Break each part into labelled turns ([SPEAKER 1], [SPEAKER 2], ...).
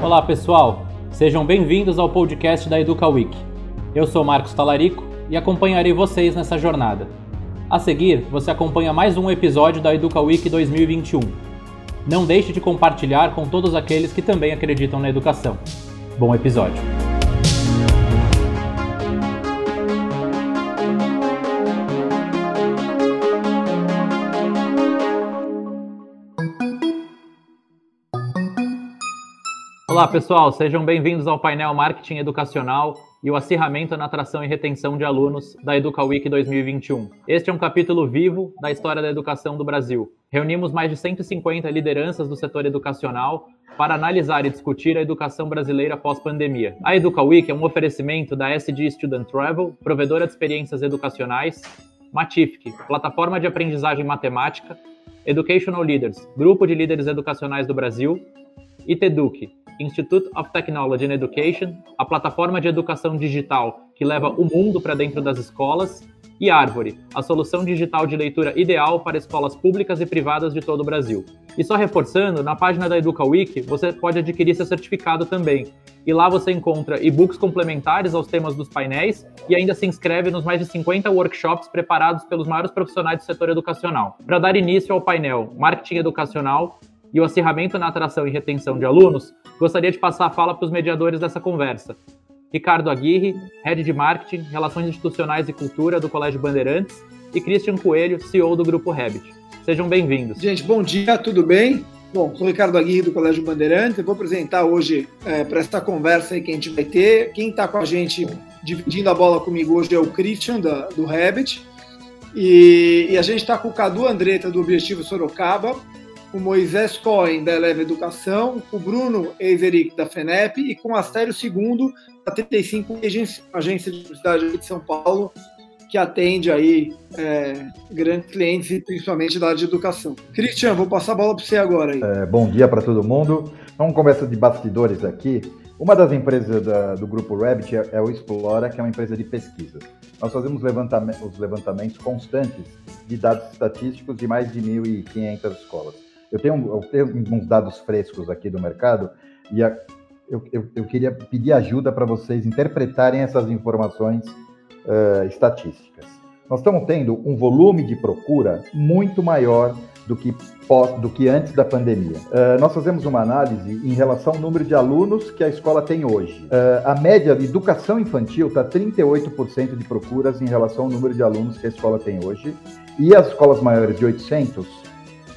[SPEAKER 1] Olá pessoal, sejam bem-vindos ao podcast da Educa Week. Eu sou Marcos Talarico e acompanharei vocês nessa jornada. A seguir, você acompanha mais um episódio da Educa Week 2021. Não deixe de compartilhar com todos aqueles que também acreditam na educação. Bom episódio! Olá pessoal, sejam bem-vindos ao painel Marketing Educacional e o acirramento na atração e retenção de alunos da Educa Week 2021. Este é um capítulo vivo da história da educação do Brasil. Reunimos mais de 150 lideranças do setor educacional para analisar e discutir a educação brasileira pós-pandemia. A Educa Week é um oferecimento da SD Student Travel, provedora de experiências educacionais, Matific, plataforma de aprendizagem matemática, Educational Leaders, grupo de líderes educacionais do Brasil, e TEDUC, Institute of Technology and Education, a plataforma de educação digital que leva o mundo para dentro das escolas, e Árvore, a solução digital de leitura ideal para escolas públicas e privadas de todo o Brasil. E só reforçando, na página da Educa Week você pode adquirir seu certificado também. E lá você encontra e-books complementares aos temas dos painéis e ainda se inscreve nos mais de 50 workshops preparados pelos maiores profissionais do setor educacional. Para dar início ao painel Marketing Educacional, e o acirramento na atração e retenção de alunos, gostaria de passar a fala para os mediadores dessa conversa. Ricardo Aguirre, Head de Marketing, Relações Institucionais e Cultura do Colégio Bandeirantes, e Christian Coelho, CEO do Grupo Habit. Sejam bem-vindos.
[SPEAKER 2] Gente, bom dia, tudo bem? Bom, sou Ricardo Aguirre do Colégio Bandeirantes. Eu vou apresentar hoje é, para essa conversa que a gente vai ter. Quem está com a gente dividindo a bola comigo hoje é o Christian da, do Habit. E, e a gente está com o Cadu Andretta do Objetivo Sorocaba o Moisés Cohen, da Eleva Educação, o Bruno Eiseric, da FENEP, e com Astério II, da 35 Agência de Universidade de São Paulo, que atende aí é, grandes clientes, principalmente da área de educação. Cristian, vou passar a bola para você agora. Aí.
[SPEAKER 3] É, bom dia para todo mundo. Vamos conversa de bastidores aqui. Uma das empresas da, do grupo Rabbit é, é, o Explora, que é uma empresa de pesquisa. Nós fazemos os levantamentos constantes de dados estatísticos de mais de 1.500 escolas. Eu tenho, eu tenho uns dados frescos aqui do mercado e a, eu, eu, eu, queria pedir ajuda para vocês interpretarem essas informações uh, estatísticas. Nós estamos tendo um volume de procura muito maior do que, do que antes da pandemia. Uh, nós fazemos uma análise em relação ao número de alunos que a escola tem hoje. Uh, a média de educação infantil está 38% de procuras em relação ao número de alunos que a escola tem hoje. E as escolas maiores de 800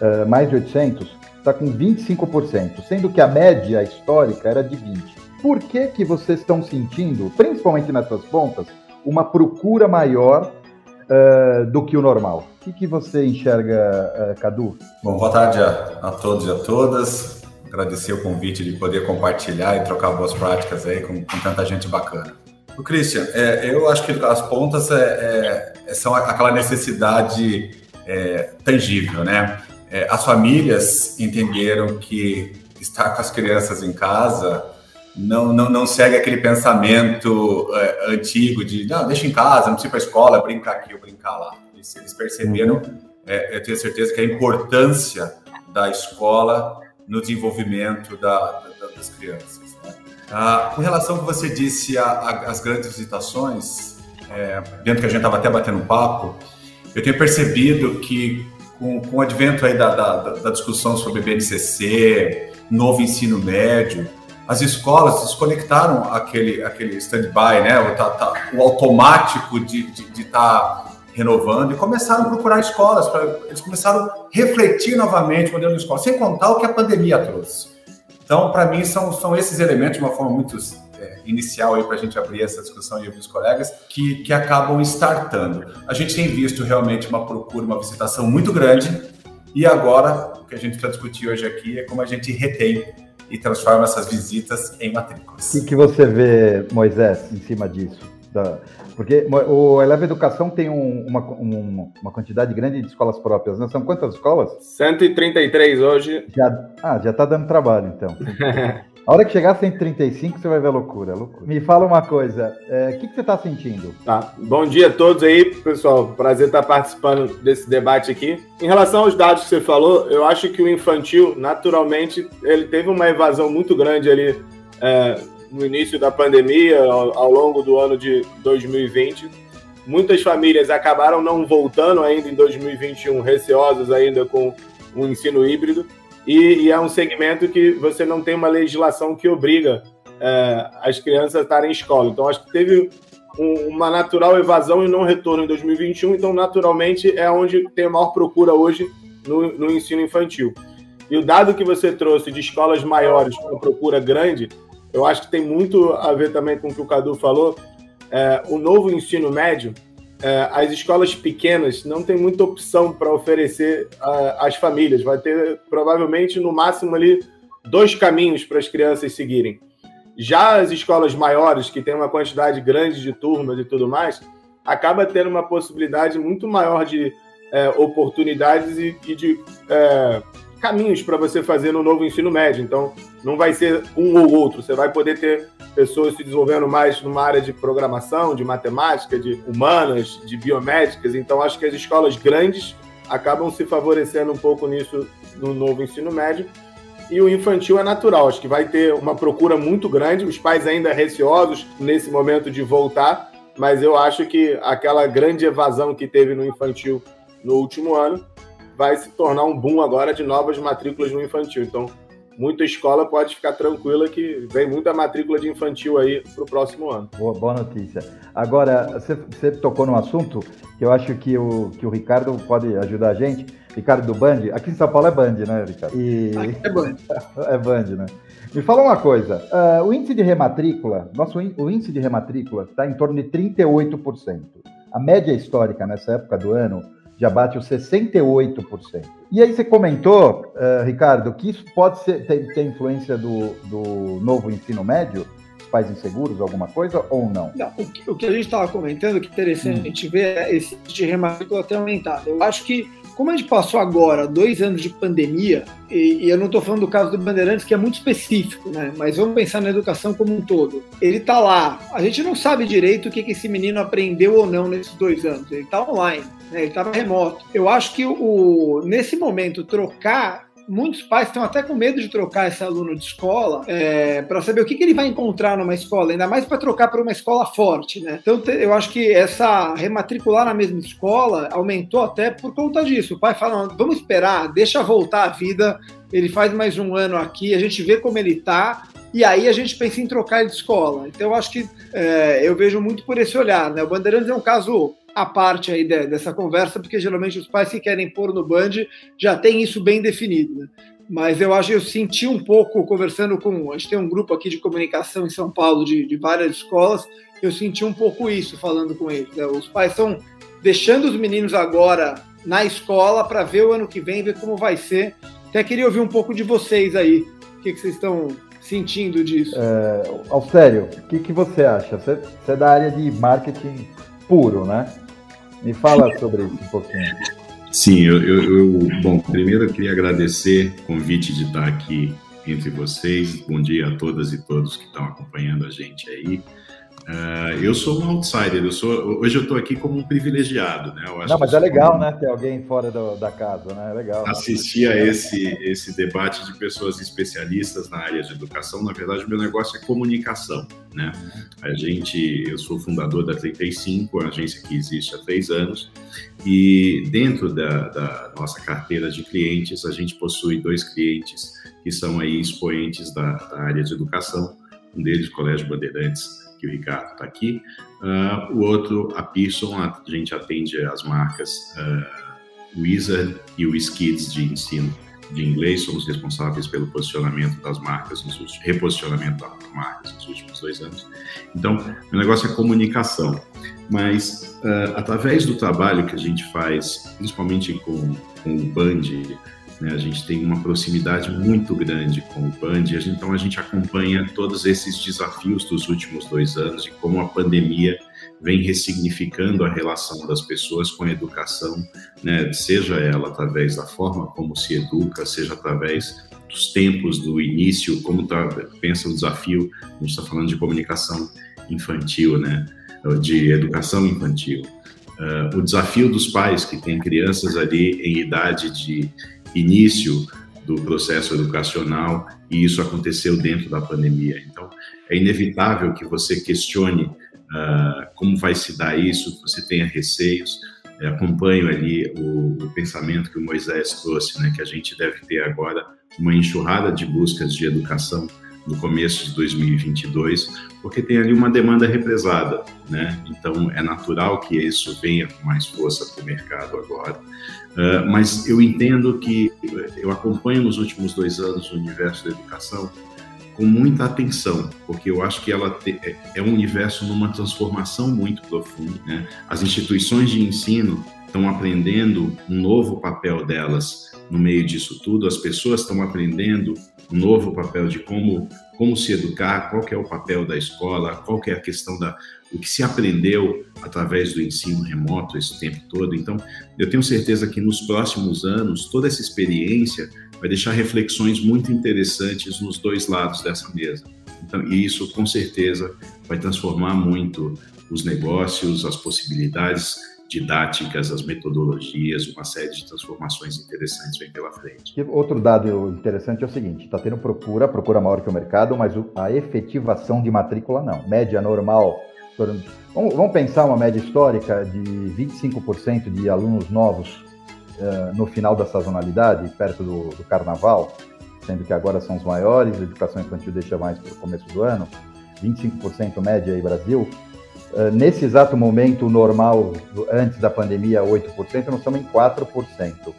[SPEAKER 3] uh, mais de 800, está com 25%, sendo que a média histórica era de 20%. Por que, que vocês estão sentindo, principalmente nessas pontas, uma procura maior uh, do que o normal? O que, que você enxerga, uh, Cadu?
[SPEAKER 4] Bom, boa tarde a, a, todos e a todas. Agradecer o convite de poder compartilhar e trocar boas práticas aí com, com tanta gente bacana. O Christian, é, eu acho que as pontas é, é, são aquela necessidade é, tangível, né? É, as famílias entenderam que estar com as crianças em casa não, não, não segue aquele pensamento é, antigo de não, deixa em casa, não precisa ir para a escola, brincar aqui ou brincar lá. Eles, eles perceberam, é, eu tenho certeza que a importância da escola no desenvolvimento da, da, das crianças. Né? Ah, com relação ao que você disse às grandes visitações, é, dentro que a gente estava até batendo papo, eu tenho percebido que com, com o advento aí da, da, da discussão sobre BNCC, novo ensino médio, as escolas desconectaram aquele, aquele stand-by, né? O, tá, tá, o, automático de estar de, de tá renovando e começaram a procurar escolas. Pra, eles começaram a refletir novamente o modelo de escola, sem contar o que a pandemia trouxe. Então, para mim, são, são esses elementos de uma forma muito é, inicial aí para a gente abrir essa discussão e ouvir os colegas, que, que acabam startando. A gente tem visto realmente uma procura, uma visitação muito grande, e agora o que a gente vai discutir hoje aqui é como a gente retém e transforma essas visitas em matrículas.
[SPEAKER 3] O que, que você vê, Moisés, em cima disso? Da, porque o Eleva Educação tem um, uma, um, uma quantidade grande de escolas próprias, né? São quantas escolas?
[SPEAKER 5] 133 hoje.
[SPEAKER 3] Já, ah, já está dando trabalho, então. A hora que chegar a 135, você vai ver a loucura, a loucura. Me fala uma coisa, é, o é, que, que, você está sentindo?
[SPEAKER 5] Tá. Bom dia a todos aí, pessoal. Prazer estar participando desse debate aqui. Em relação aos dados que você falou, eu acho que o infantil, naturalmente, ele teve uma evasão muito grande ali é, no início da pandemia, ao, ao longo do ano de 2020. Muitas famílias acabaram não voltando ainda em 2021, receosas ainda com o ensino híbrido. E, e, é um segmento que você não tem uma legislação que obriga é, as crianças a estarem em escola. Então, acho que teve um, uma natural evasão e não retorno em 2021. Então, naturalmente, é onde tem a maior procura hoje no, no ensino infantil. E o dado que você trouxe de escolas maiores com procura grande, eu acho que tem muito a ver também com o que o Cadu falou. É, o novo ensino médio, é, as escolas pequenas não têm muita opção para oferecer às famílias. Vai ter provavelmente no máximo ali dois caminhos para as crianças seguirem. Já as escolas maiores, que têm uma quantidade grande de turmas e tudo mais, acaba tendo uma possibilidade muito maior de é, oportunidades e, e de é, caminhos para você fazer no novo ensino médio. Então, não vai ser um ou outro. Você vai poder ter pessoas se desenvolvendo mais numa área de programação, de matemática, de humanas, de biomédicas. Então, acho que as escolas grandes acabam se favorecendo um pouco nisso no novo ensino médio. E o infantil é natural, acho que vai ter uma procura muito grande, os pais ainda receosos nesse momento de voltar, mas eu acho que aquela grande evasão que teve no infantil no último ano vai se tornar um boom agora de novas matrículas no infantil. Então, muita escola pode ficar tranquila que vem muita matrícula de infantil aí para o próximo ano.
[SPEAKER 3] Boa, boa notícia. Agora, você, você, tocou num assunto que eu acho que o, que o Ricardo pode ajudar a gente. Ricardo do Band. Aqui em São Paulo é Band, né, Ricardo?
[SPEAKER 2] E... Aqui é Band.
[SPEAKER 3] é Band, né? Me fala uma coisa, uh, o índice de rematrícula, nosso o índice de rematrícula está em torno de 38%. A média histórica nessa época do ano já bate os 68%. E aí você comentou, uh, Ricardo, que isso pode ser, ter, ter influência do, do novo ensino médio, pais inseguros, alguma coisa, ou não?
[SPEAKER 2] Não, o que, o que a gente estava comentando, que interessante hum. a gente ver é esse de rematrícula ter aumentado. Eu acho que como a gente passou agora dois anos de pandemia, e, e eu não estou falando do caso do Bandeirantes, que é muito específico, né? Mas vamos pensar na educação como um todo. Ele está lá, a gente não sabe direito o que, que esse menino aprendeu ou não nesses dois anos. Ele está online, né? ele estava remoto. Eu acho que o, nesse momento, trocar muitos pais estão até com medo de trocar esse aluno de escola é, para saber o que, que, ele vai encontrar numa escola, ainda mais para trocar para uma escola forte, né? Então eu acho que essa rematricular na mesma escola aumentou até por conta disso. O pai fala: vamos esperar, deixa voltar a vida, ele faz mais um ano aqui, a gente vê como ele está. E aí a gente pensa em trocar ele de escola. Então eu acho que é, eu vejo muito por esse olhar. Né? O Bandeirantes é um caso a parte aí de, dessa conversa, porque geralmente os pais que querem pôr no Band já tem isso bem definido. Né? Mas eu acho eu senti um pouco, conversando com. A gente tem um grupo aqui de comunicação em São Paulo, de, de várias escolas, eu senti um pouco isso falando com eles. Né? Os pais estão deixando os meninos agora na escola para ver o ano que vem, ver como vai ser. Até queria ouvir um pouco de vocês aí. O que, que vocês estão sentindo disso?
[SPEAKER 3] É, Alcério, o que, que você acha? Você, você é da área de marketing puro, né? Me fala sobre isso um pouquinho.
[SPEAKER 6] Sim, eu, eu, eu, bom, primeiro eu queria agradecer o convite de estar aqui entre vocês. Bom dia a todas e todos que estão acompanhando a gente aí. Uh, eu sou um outsider, eu sou, hoje eu estou aqui como um privilegiado, né?
[SPEAKER 3] Não, mas é legal, né, ter alguém fora do, da casa, né? É legal.
[SPEAKER 6] Assistir a esse, esse debate de pessoas especialistas na área de educação, na verdade, o meu negócio é comunicação, né? A gente, eu sou fundador da 35, a agência que existe há três anos, e dentro da, da nossa carteira de clientes, a gente possui dois clientes que são aí expoentes da, da área de educação, um deles, Colégio Bandeirantes, que o Ricardo está aqui. Uh, o outro, a Pearson, a gente atende as marcas uh, Wizard e o Skids de ensino de inglês, somos responsáveis pelo posicionamento das marcas, nos reposicionamento das marcas nos últimos dois anos. Então, o negócio é comunicação, mas uh, através do trabalho que a gente faz, principalmente com, com o Band, né? A gente tem uma proximidade muito grande com o Band, então a gente acompanha todos esses desafios dos últimos dois anos e como a pandemia vem ressignificando a relação das pessoas com a educação, né, seja ela através da forma como se educa, seja através dos tempos do início, como tá, pensa o desafio, a gente está falando de comunicação infantil, né, de educação infantil. Uh, o desafio dos pais que têm crianças ali em idade de início do processo educacional e isso aconteceu dentro da pandemia. Então, é inevitável que você questione uh, como vai se dar isso, você tenha receios. Eu acompanho ali o, o, pensamento que o Moisés trouxe, né, que a gente deve ter agora uma enxurrada de buscas de educação no começo de 2022, porque tem ali uma demanda represada, né? Então é natural que isso venha com mais força para o mercado agora. Uh, mas eu entendo que eu acompanho nos últimos dois anos o universo da educação com muita atenção, porque eu acho que ela te, é, é um universo numa transformação muito profunda. Né? As instituições de ensino estão aprendendo um novo papel delas no meio disso tudo, as pessoas estão aprendendo um novo papel de como, como se educar, qual é o papel da escola, qual é a questão da o que se aprendeu através do ensino remoto esse tempo todo. Então, eu tenho certeza que nos próximos anos toda essa experiência vai deixar reflexões muito interessantes nos dois lados dessa mesa. Então, e isso com certeza vai transformar muito os negócios, as possibilidades didáticas, as metodologias, uma série de transformações interessantes vem pela frente.
[SPEAKER 3] Outro dado interessante é o seguinte: está tendo procura, procura maior que o mercado, mas a efetivação de matrícula não. Média normal. Vamos pensar uma média histórica de 25% de alunos novos uh, no final da sazonalidade, perto do, do, carnaval, sendo que agora são os maiores, a educação infantil deixa mais para o começo do ano, 25% média aí Brasil. Uh, nesse exato momento normal, antes da pandemia, 8%, nós estamos em 4%. O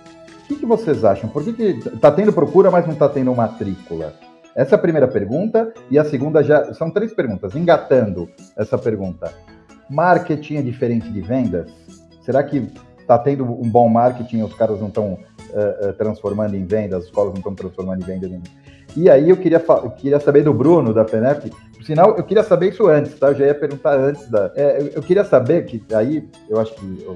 [SPEAKER 3] que, que vocês acham? Por que está tendo procura, mas não está tendo matrícula? Essa é a primeira pergunta. E a segunda já. São três perguntas. Engatando essa pergunta. Marketing é diferente de vendas? Será que está tendo um bom marketing, os caras não estão uh, transformando em vendas, as escolas não estão transformando em vendas. E aí eu queria, eu queria saber do Bruno, da FENEP, por sinal, eu queria saber isso antes, tá? Eu já ia perguntar antes da. É, eu queria saber que aí eu acho que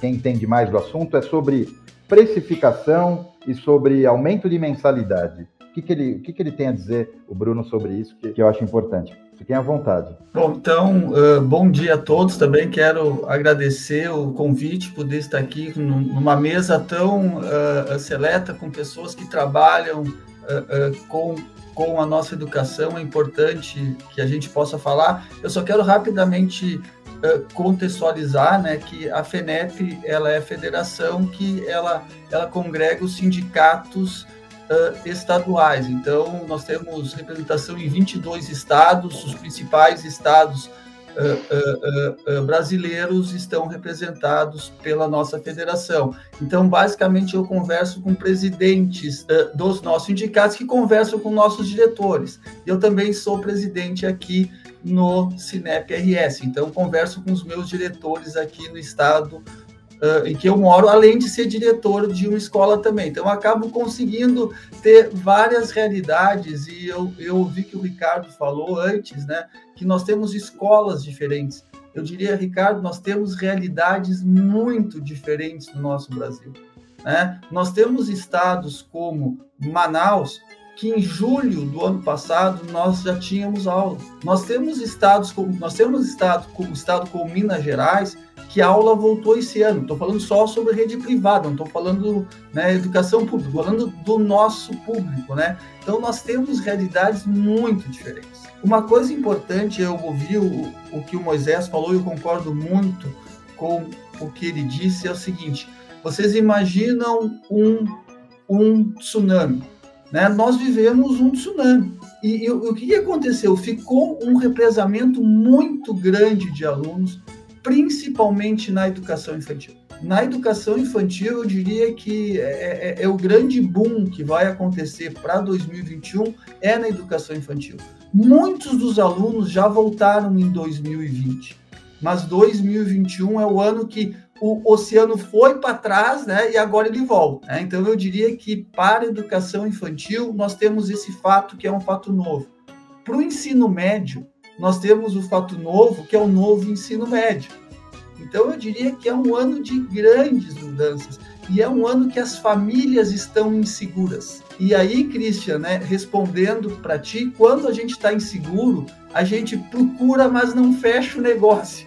[SPEAKER 3] quem entende mais do assunto é sobre precificação e sobre aumento de mensalidade. Que, que, ele, o que, que ele tem a dizer, o Bruno, sobre isso, que, que eu acho importante? Fiquem à vontade.
[SPEAKER 7] Bom, então, uh, bom dia a todos. Também quero agradecer o convite, poder estar aqui numa mesa tão uh, seleta, com pessoas que trabalham uh, com, com a nossa educação. É importante que a gente possa falar. Eu só quero rapidamente contextualizar né, que a FENEP ela é a federação que ela, ela congrega os sindicatos uh, estaduais. Então, nós temos representação em 22 estados, os principais estados uh, uh, brasileiros estão representados pela nossa federação. Então, basicamente, eu converso com presidentes dos nossos sindicatos que conversam com nossos diretores. Eu também sou presidente aqui no Cinep RS, então converso com os meus diretores aqui no estado uh, em que eu moro, além de ser diretor de uma escola também. Então, acabo conseguindo ter várias realidades, e eu, eu vi que o Ricardo falou antes, né, que nós temos escolas diferentes. Eu diria, Ricardo, nós temos realidades muito diferentes no nosso Brasil. Né? Nós temos estados como Manaus, que em julho do ano passado nós já tínhamos aula. Nós temos estados como nós temos estado como estado como Minas Gerais que a aula voltou esse ano. Estou falando só sobre rede privada, não estou falando né, educação pública, falando do nosso público, né? Então nós temos realidades muito diferentes. Uma coisa importante, eu ouvi o, o que o Moisés falou e eu concordo muito com o que ele disse, é o seguinte: vocês imaginam um, um tsunami, né? Nós vivemos um tsunami. E, e o que aconteceu? Ficou um represamento muito grande de alunos, principalmente na educação infantil. Na educação infantil, eu diria que é, é, é o grande boom que vai acontecer para 2021 é na educação infantil. Muitos dos alunos já voltaram em 2020, mas 2021 é o ano que o oceano foi para trás, né? E agora ele volta. Né? Então eu diria que para a educação infantil nós temos esse fato que é um fato novo. Para o ensino médio, nós temos o fato novo, que é o novo ensino médio. Então, eu diria que é um ano de grandes mudanças e é um ano que as famílias estão inseguras. E aí, Christian, né, respondendo para ti, quando a gente está inseguro, a gente procura, mas não fecha o negócio.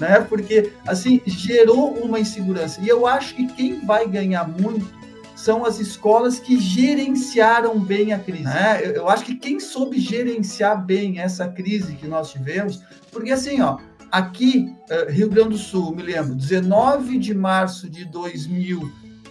[SPEAKER 7] Né? Porque, assim, gerou uma insegurança. E eu acho que quem vai ganhar muito são as escolas que gerenciaram bem a crise. Né? Eu acho que quem soube gerenciar bem essa crise que nós tivemos, porque assim, ó, Aqui, eh, Rio Grande do Sul, me lembro, 19 de março de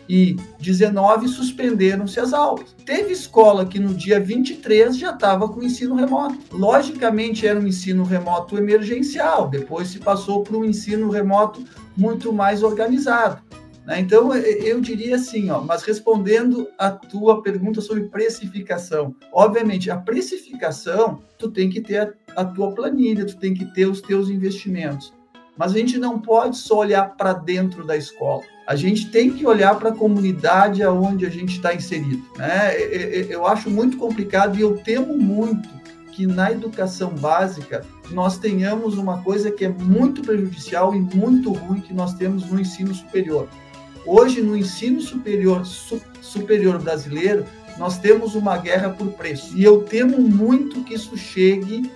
[SPEAKER 7] 2019 suspenderam-se as aulas. Teve escola que no dia 23 já estava com ensino remoto. Logicamente era um ensino remoto emergencial, depois se passou para um ensino remoto muito mais organizado. Né? Então, eu diria assim, ó, mas respondendo a tua pergunta sobre precificação, obviamente, a precificação, tu tem que ter a tua planilha, tu tem que ter os teus investimentos. Mas a gente não pode só olhar para dentro da escola. A gente tem que olhar para a comunidade aonde a gente está inserido. Né? Eu acho muito complicado e eu temo muito que na educação básica nós tenhamos uma coisa que é muito prejudicial e muito ruim que nós temos no ensino superior. Hoje, no ensino superior, su, superior brasileiro, nós temos uma guerra por preço. E eu temo muito que isso chegue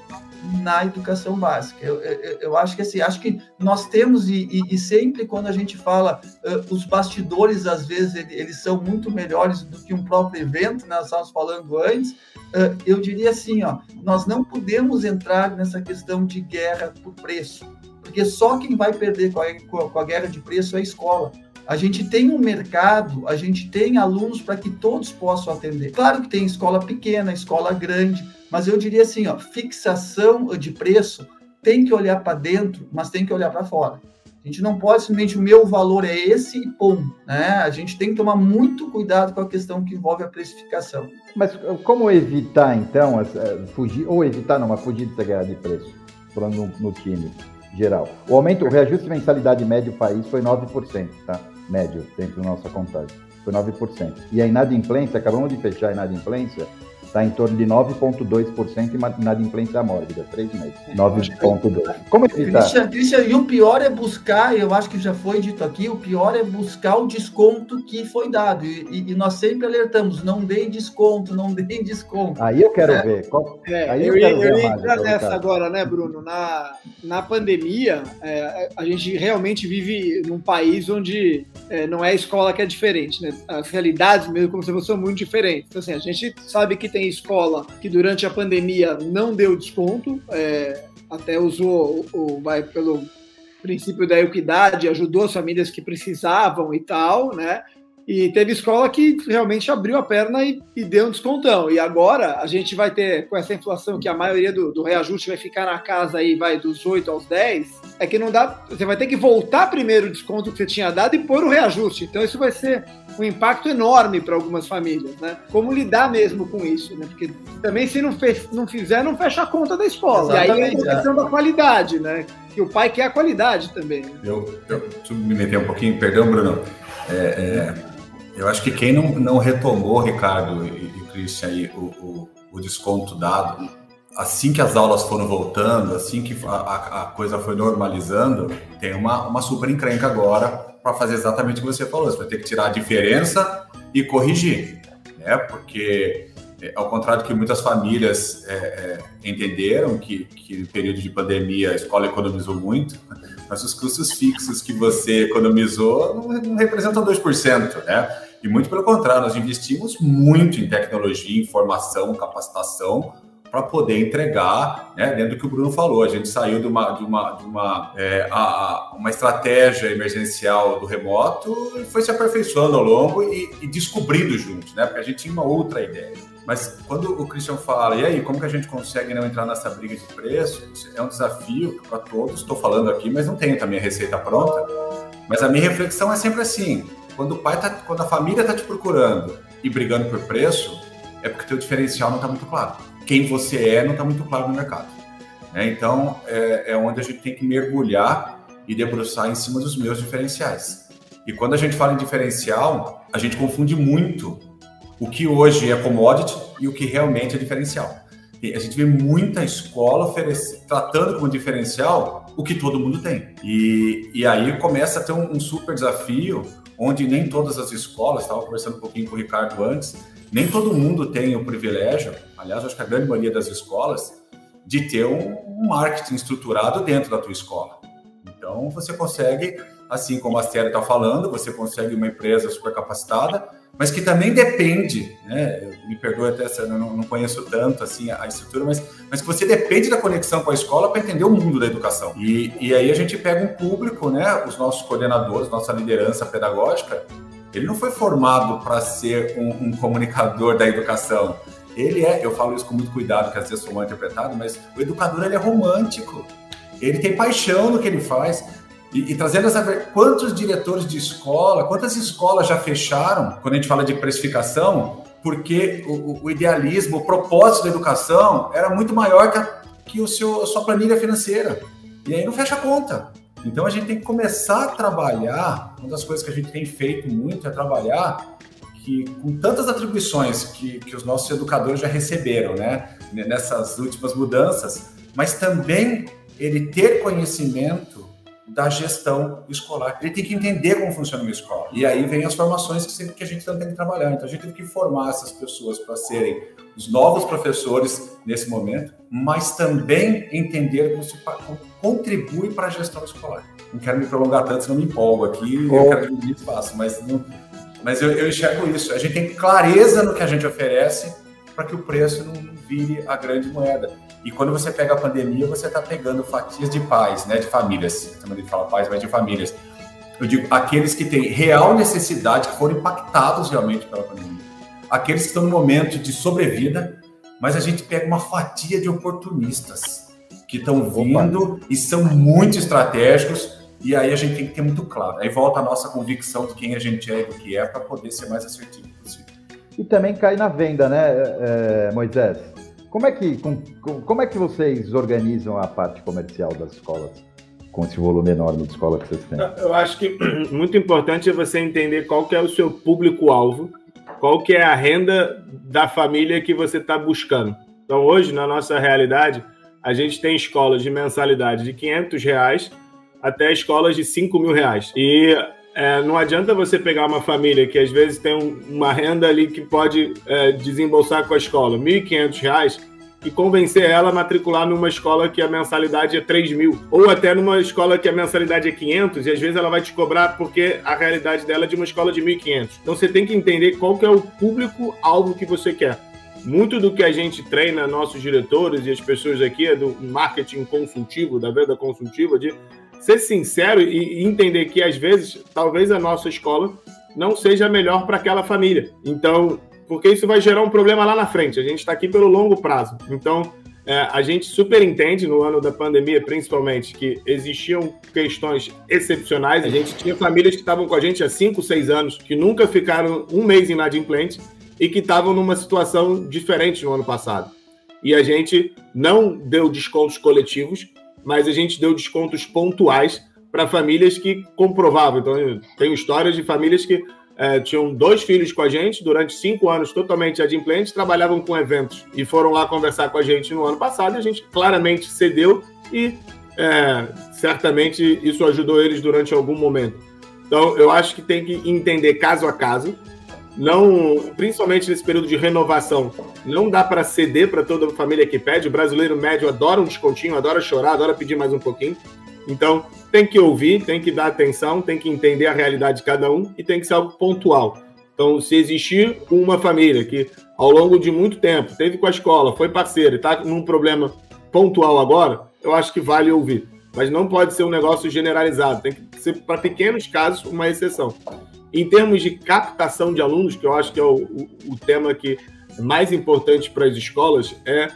[SPEAKER 7] na educação básica. Eu, eu, eu, acho que assim, acho que nós temos, e, e, e sempre quando a gente fala, uh, os bastidores, às vezes, eles, eles, são muito melhores do que um próprio evento, né? nós estávamos falando antes, uh, eu diria assim, ó, nós não podemos entrar nessa questão de guerra por preço, porque só quem vai perder com a, com a guerra de preço é a escola. A gente tem um mercado, a gente tem alunos para que todos possam atender. Claro que tem escola pequena, escola grande, mas eu diria assim, ó, fixação de preço tem que olhar para dentro, mas tem que olhar para fora. A gente não pode simplesmente o meu valor é esse e pum, né? A gente tem que tomar muito cuidado com a questão que envolve a precificação.
[SPEAKER 3] Mas como evitar então fugir ou evitar não, mas fugir dessa guerra de preço, falando no, no time geral? O aumento, o reajuste de mensalidade médio país foi 9%, tá? médio dentro da nossa contagem. Foi 9%. E a inadimplência, acabamos de fechar a inadimplência, está em torno de 9,2% e inadimplência mórbida, três meses. 9,2%.
[SPEAKER 7] Como evitar? Christian, Christian, e o pior é buscar, eu acho que já foi dito aqui, o pior é buscar o desconto que foi dado. E, e, e nós sempre alertamos, não deem desconto, não deem desconto.
[SPEAKER 3] Aí eu quero é, ver. Qual...
[SPEAKER 2] É, Aí eu, eu, quero eu ver ia entrar nessa agora, né, Bruno? Na, na pandemia, é, a gente realmente vive num país onde é, não é a escola que é diferente, né? As realidades, mesmo como você falou, são muito diferentes. Então, assim, a gente sabe que tem escola que durante a pandemia não deu desconto, é, até usou, o, vai pelo princípio da equidade, ajudou as famílias que precisavam e tal, né? E teve escola que realmente abriu a perna e, e, deu um descontão. E agora a gente vai ter, com essa inflação que a maioria do, do, reajuste vai ficar na casa aí, vai dos 8 aos 10, é que não dá. Você vai ter que voltar primeiro o desconto que você tinha dado e pôr o reajuste. Então isso vai ser um impacto enorme para algumas famílias, né? Como lidar mesmo com isso, né? Porque também se não, fez, não fizer, não fecha a conta da escola. Exatamente, e aí é a questão é. da qualidade, né? Que o pai quer a qualidade também. Né?
[SPEAKER 4] Eu, eu, deixa eu me meter um pouquinho, perdão, Bruno. É, é eu acho que quem não, não retomou, Ricardo e, e Christian, aí, o, o, o, desconto dado, assim que as aulas foram voltando, assim que a, a coisa foi normalizando, tem uma, uma super encrenca agora para fazer exatamente o que você falou. Você vai ter que tirar a diferença e corrigir, né? Porque ao contrário do que muitas famílias é, é, entenderam que, que no período de pandemia a escola economizou muito, mas os custos fixos que você economizou não, não representam 2%, né? E muito pelo contrário, nós investimos muito em tecnologia, informação, capacitação para poder entregar, né, dentro do que o Bruno falou, a gente saiu de uma, de uma, de uma, é, a, a, uma estratégia emergencial do remoto e foi se aperfeiçoando ao longo e, e descobrindo juntos, né, porque a gente tinha uma outra ideia. Mas quando o Christian fala, e aí, como que a gente consegue não entrar nessa briga de preço? É um desafio para todos. Estou falando aqui, mas não tenho também a receita pronta. Mas a minha reflexão é sempre assim: quando o pai tá, quando a família está te procurando e brigando por preço, é porque teu diferencial não está muito claro. Quem você é não está muito claro no mercado. Né? Então, é, é onde a gente tem que mergulhar e debruçar em cima dos meus diferenciais. E quando a gente fala em diferencial, a gente confunde muito o que hoje é commodity e o que realmente é diferencial. a gente vê muita escola tratando como diferencial o que todo mundo tem. E, e aí começa a ter um, um super desafio, onde nem todas as escolas, estava conversando um pouquinho com o Ricardo antes, nem todo mundo tem o privilégio, aliás, acho que a grande maioria das escolas, de ter um, marketing estruturado dentro da tua escola. Então, você consegue, assim como a Esther está falando, você consegue uma empresa super capacitada, mas que também depende, né? Me perdoe até se eu não, conheço tanto assim a, estrutura, mas, mas que você depende da conexão com a escola para entender o mundo da educação. E, e aí a gente pega um público, né? Os nossos coordenadores, nossa liderança pedagógica, ele não foi formado para ser um, um, comunicador da educação. Ele é, eu falo isso com muito cuidado, que às vezes sou mal interpretado, mas o educador ele é romântico. Ele tem paixão no que ele faz. E, e, trazendo essa. Quantos diretores de escola, quantas escolas já fecharam, quando a gente fala de precificação, porque o, o idealismo, o propósito da educação era muito maior que, a, que o seu, a sua planilha financeira. E aí não fecha a conta. Então a gente tem que começar a trabalhar. Uma das coisas que a gente tem feito muito é trabalhar que com tantas atribuições que, que os nossos educadores já receberam, né, nessas últimas mudanças, mas também ele ter conhecimento da gestão escolar. Ele tem que entender como funciona uma escola. E aí vem as formações que, que a gente tem que trabalhar. Então a gente tem que formar essas pessoas para serem os novos professores nesse momento, mas também entender como se como contribui para a gestão escolar. Não quero me prolongar tanto, senão me empolgo aqui, oh. eu quero dividir espaço, mas, não, mas eu, eu enxergo isso. A gente tem clareza no que a gente oferece para que o preço não vire a grande moeda. E quando você pega a pandemia, você está pegando fatias de pais, né, de famílias. Também fala pais, mas de famílias. Eu digo aqueles que têm real necessidade, que foram impactados realmente pela pandemia. Aqueles que estão no momento de sobrevida, mas a gente pega uma fatia de oportunistas que estão vindo e são muito estratégicos. E aí a gente tem que ter muito claro. Aí volta a nossa convicção de quem a gente é e do que é para poder ser mais assertivo possível.
[SPEAKER 3] E também cai na venda, né, é, Moisés? Como é que, com, como é que vocês organizam a parte comercial das escolas? Com esse volume enorme de escola que vocês têm?
[SPEAKER 5] Eu acho que muito importante é você entender qual que é o seu público-alvo, qual que é a renda da família que você está buscando. Então, hoje, na nossa realidade, a gente tem escolas de mensalidade de 500 reais até escolas de 5 mil reais. E é, não adianta você pegar uma família que às vezes tem um, uma renda ali que pode é, desembolsar com a escola R$ 1.500 e convencer ela a matricular numa escola que a mensalidade é 3 mil, ou até numa escola que a mensalidade é 500 e às vezes ela vai te cobrar porque a realidade dela é de uma escola de 1.500. Então você tem que entender qual que é o público-alvo que você quer. Muito do que a gente treina nossos diretores e as pessoas aqui é do marketing consultivo, da venda consultiva, de ser sincero e entender que às vezes talvez a nossa escola não seja melhor para aquela família. Então, porque isso vai gerar um problema lá na frente. A gente está aqui pelo longo prazo. Então, é, a gente super entende no ano da pandemia, principalmente, que existiam questões excepcionais. A gente tinha famílias que estavam com a gente há 5, 6 anos, que nunca ficaram um mês inadimplente e que estavam numa situação diferente no ano passado. E a gente não deu descontos coletivos, mas a gente deu descontos pontuais para famílias que comprovavam. Então, tem histórias de famílias que é, tinham dois filhos com a gente durante cinco anos, totalmente adimplentes, trabalhavam com eventos e foram lá conversar com a gente no ano passado. A gente claramente cedeu e é, certamente isso ajudou eles durante algum momento. Então, eu acho que tem que entender caso a caso não, principalmente nesse período de renovação, não dá para ceder para toda a família que pede. O brasileiro médio adora um descontinho, adora chorar, adora pedir mais um pouquinho. Então, tem que ouvir, tem que dar atenção, tem que entender a realidade de cada um e tem que ser algo pontual. Então, se existir uma família que ao longo de muito tempo teve com a escola, foi parceira e está num problema pontual agora, eu acho que vale ouvir. Mas não pode ser um negócio generalizado, tem que ser para pequenos casos uma exceção. Em termos de captação de alunos, que eu acho que é o, o, o tema que é mais importante para as escolas, é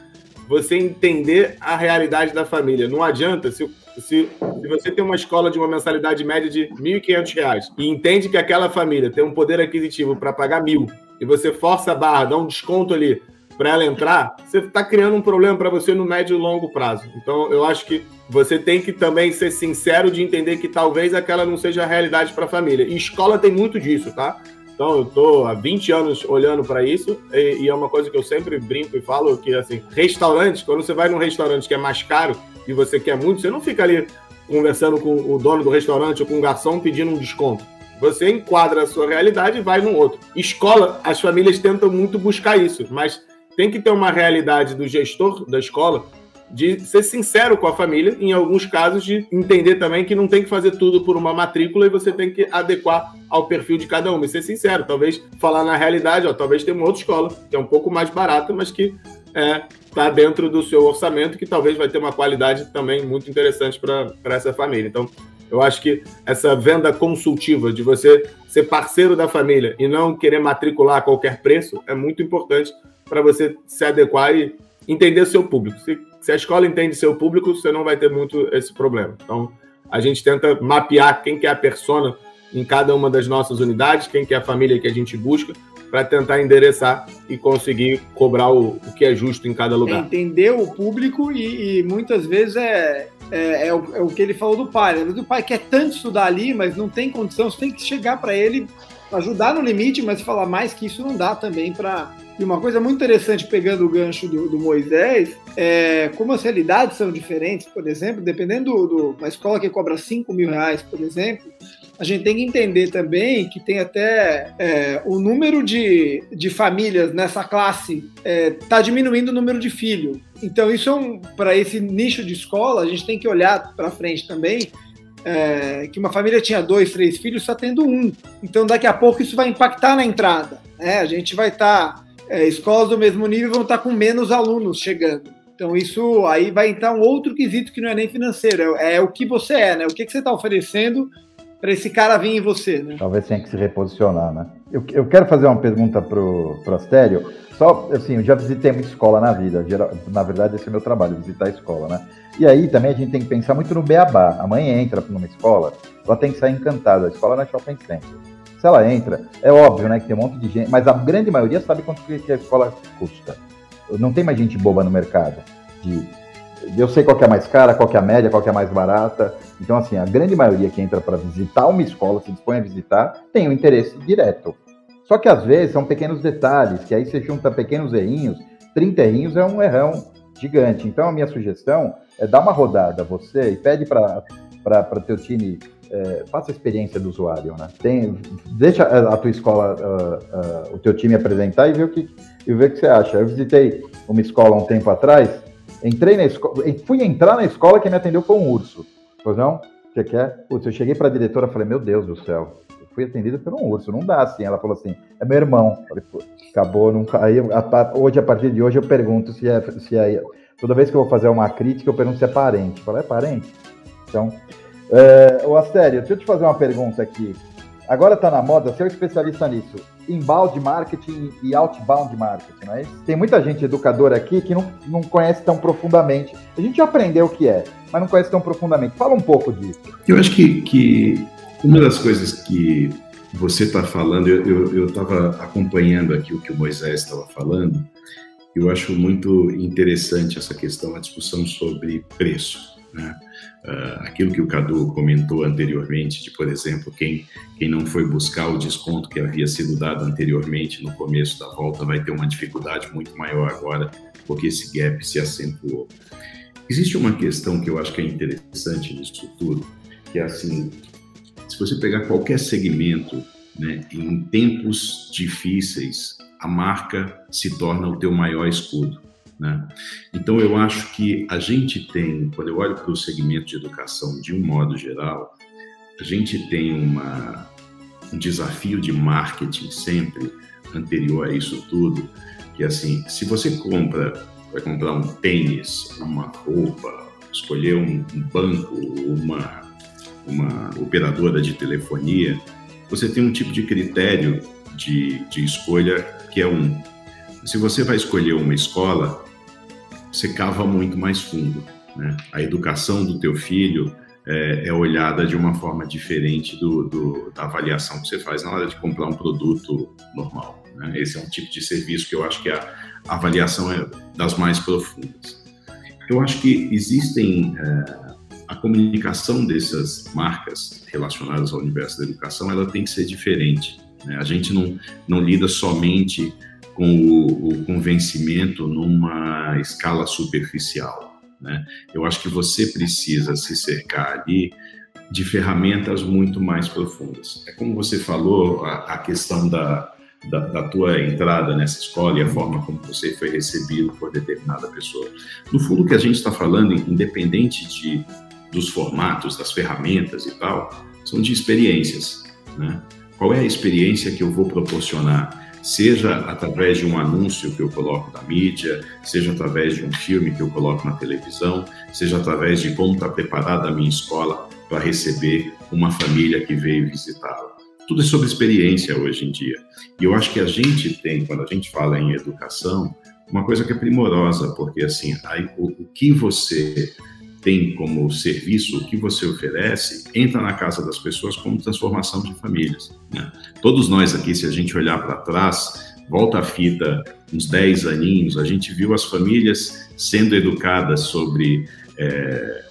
[SPEAKER 5] você entender a realidade da família. Não adianta, se, se, se você tem uma escola de uma mensalidade média de R$ 1.500 e entende que aquela família tem um poder aquisitivo para pagar mil e você força a barra, dá um desconto ali para ela entrar, você está criando um problema para você no médio e longo prazo. Então, eu acho que você tem que também ser sincero de entender que talvez aquela não seja a realidade para a família. E escola tem muito disso, tá? Então, eu estou há 20 anos olhando para isso e, e, é uma coisa que eu sempre brinco e falo que, assim, restaurantes, quando você vai num restaurante que é mais caro e você quer muito, você não fica ali conversando com o dono do restaurante ou com o garçom pedindo um desconto. Você enquadra a sua realidade e vai num outro. Escola, as famílias tentam muito buscar isso, mas tem que ter uma realidade do gestor da escola de ser sincero com a família, em alguns casos, de entender também que não tem que fazer tudo por uma matrícula e você tem que adequar ao perfil de cada um. E ser sincero, talvez falar na realidade, ó, talvez tenha uma outra escola que é um pouco mais barata, mas que é, está dentro do seu orçamento, que talvez vai ter uma qualidade também muito interessante para essa família. Então, eu acho que essa venda consultiva de você ser parceiro da família e não querer matricular a qualquer preço é muito importante para você se adequar e entender seu público. Se, se, a escola entende seu público, você não vai ter muito esse problema. Então, a gente tenta mapear quem que é a persona em cada uma das nossas unidades, quem que é a família que a gente busca, para tentar endereçar e conseguir cobrar o, o, que é justo em cada lugar. É
[SPEAKER 2] entender o público e, e muitas vezes é, é, é, o, é, o, que ele falou do pai. Né? O pai quer tanto estudar ali, mas não tem condição, você tem que chegar para ele, ajudar no limite, mas falar mais que isso não dá também para. E uma coisa muito interessante, pegando o gancho do, do, Moisés, é como as realidades são diferentes, por exemplo, dependendo de do, uma escola que cobra 5 mil reais, por exemplo, a gente tem que entender também que tem até é, o número de, de famílias nessa classe está é, diminuindo o número de filhos. Então, isso é um, para esse nicho de escola, a gente tem que olhar para frente também. É, que uma família tinha dois, três filhos, está tendo um. Então, daqui a pouco, isso vai impactar na entrada. Né? A gente vai estar. Tá, é, escolas do mesmo nível vão estar tá com menos alunos chegando. Então, isso aí vai entrar um outro quesito que não é nem financeiro, é, é o que você é, né? O que, que você está oferecendo para esse cara vir em você, né?
[SPEAKER 3] Talvez tenha que se reposicionar, né? Eu, eu quero fazer uma pergunta pro, pro Astério. Só, assim, eu já visitei muita escola na vida. Na verdade, esse é o meu trabalho, visitar a escola, né? E aí também a gente tem que pensar muito no beabá. A mãe entra numa escola, ela tem que sair encantada. A escola não é shopping center. Se ela entra, é óbvio, né, que tem um monte de gente, mas a grande maioria sabe quanto que a escola custa. Não tem mais gente boba no mercado de eu sei qual é a mais cara, qual é a média, qual é a mais barata. Então, assim, a grande maioria que entra para visitar uma escola, se dispõe a visitar, tem um interesse direto. Só que às vezes são pequenos detalhes, que aí você junta pequenos errinhos, 30 errinhos é um errão gigante. Então, a minha sugestão é dar uma rodada você e pede para teu time é, faça a experiência do usuário, né? Tem, deixa a, tua escola, uh, uh, o teu time apresentar e ver o que, e ver o que você acha. Eu visitei uma escola um tempo atrás Entrei na escola, fui entrar na escola, quem me atendeu foi um urso. Pois não? Você quer? Putz, eu cheguei para a diretora falei, meu Deus do céu, fui atendido por um urso, não dá assim. Ela falou assim, é meu irmão. Falei, acabou, nunca. Aí, a, hoje, a partir de hoje, eu pergunto se é, se é. Toda vez que eu vou fazer uma crítica, eu pergunto se é parente. Falei, é parente? Então, é, o Astério, deixa eu te fazer uma pergunta aqui. Agora está na moda, ser um especialista nisso, inbound marketing e outbound marketing, não é isso? Tem muita gente educadora aqui que não, não conhece tão profundamente. A gente já aprendeu o que é, mas não conhece tão profundamente. Fala um pouco disso.
[SPEAKER 6] Eu acho que, que uma das coisas que você está falando, eu estava acompanhando aqui o que o Moisés estava falando, eu acho muito interessante essa questão, a discussão sobre preço. Né? Uh, aquilo que o Cadu comentou anteriormente, de, por exemplo, quem, quem não foi buscar o desconto que havia sido dado anteriormente no começo da volta vai ter uma dificuldade muito maior agora, porque esse gap se acentuou. Existe uma questão que eu acho que é interessante nisso tudo, que é assim, se você pegar qualquer segmento, né, em tempos difíceis, a marca se torna o teu maior escudo. Né? Então, eu acho que a gente tem, quando eu olho para o segmento de educação de um modo geral, a gente tem uma, um desafio de marketing sempre anterior a isso tudo, que assim, se você compra, vai comprar um tênis, uma roupa, escolher um, um banco, uma, uma operadora de telefonia, você tem um tipo de critério de, de escolha que é um. Se você vai escolher uma escola, você cava muito mais fundo. Né? A educação do teu filho é, é olhada de uma forma diferente do, do, da avaliação que você faz na hora de comprar um produto normal. Né? Esse é um tipo de serviço que eu acho que a, avaliação é das mais profundas. Eu acho que existem é, a comunicação dessas marcas relacionadas ao universo da educação, ela tem que ser diferente Né? A gente não, não lida somente com o, o convencimento numa escala superficial. Né? Eu acho que você precisa se cercar ali de ferramentas muito mais profundas. É como você falou, a, a questão da, da, da, tua entrada nessa escola e a forma como você foi recebido por determinada pessoa. No fundo, o que a gente está falando, independente de, dos formatos, das ferramentas e tal, são de experiências. Né? Qual é a experiência que eu vou proporcionar? Seja através de um anúncio que eu coloco na mídia, seja através de um filme que eu coloco na televisão, seja através de como está preparada a minha escola para receber uma família que veio visitá-la. Tudo é sobre experiência hoje em dia. E eu acho que a gente tem, quando a gente fala em educação, uma coisa que é primorosa, porque assim, aí, o, o que você tem como serviço, o que você oferece, entra na casa das pessoas como transformação de famílias. Né? Todos nós aqui, se a gente olhar para trás, volta a fita, uns 10 aninhos, a gente viu as famílias sendo educadas sobre é,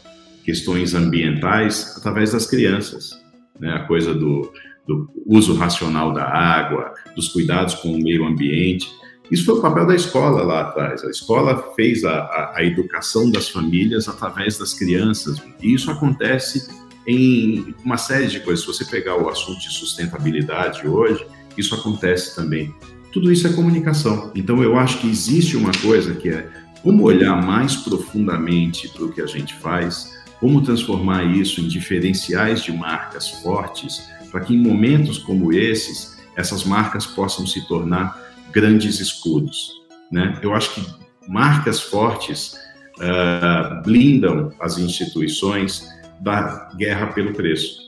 [SPEAKER 6] questões ambientais através das crianças. Né? A coisa do, do uso racional da água, dos cuidados com o meio ambiente. Isso foi o papel da escola lá atrás. A escola fez a, a, a educação das famílias através das crianças. E isso acontece em uma série de coisas. Se você pegar o assunto de sustentabilidade hoje, isso acontece também. Tudo isso é comunicação. Então, eu acho que existe uma coisa que é como olhar mais profundamente para o que a gente faz, como transformar isso em diferenciais de marcas fortes, para que em momentos como esses, essas marcas possam se tornar grandes escudos. Né? Eu acho que marcas fortes uh, blindam as instituições da guerra pelo preço.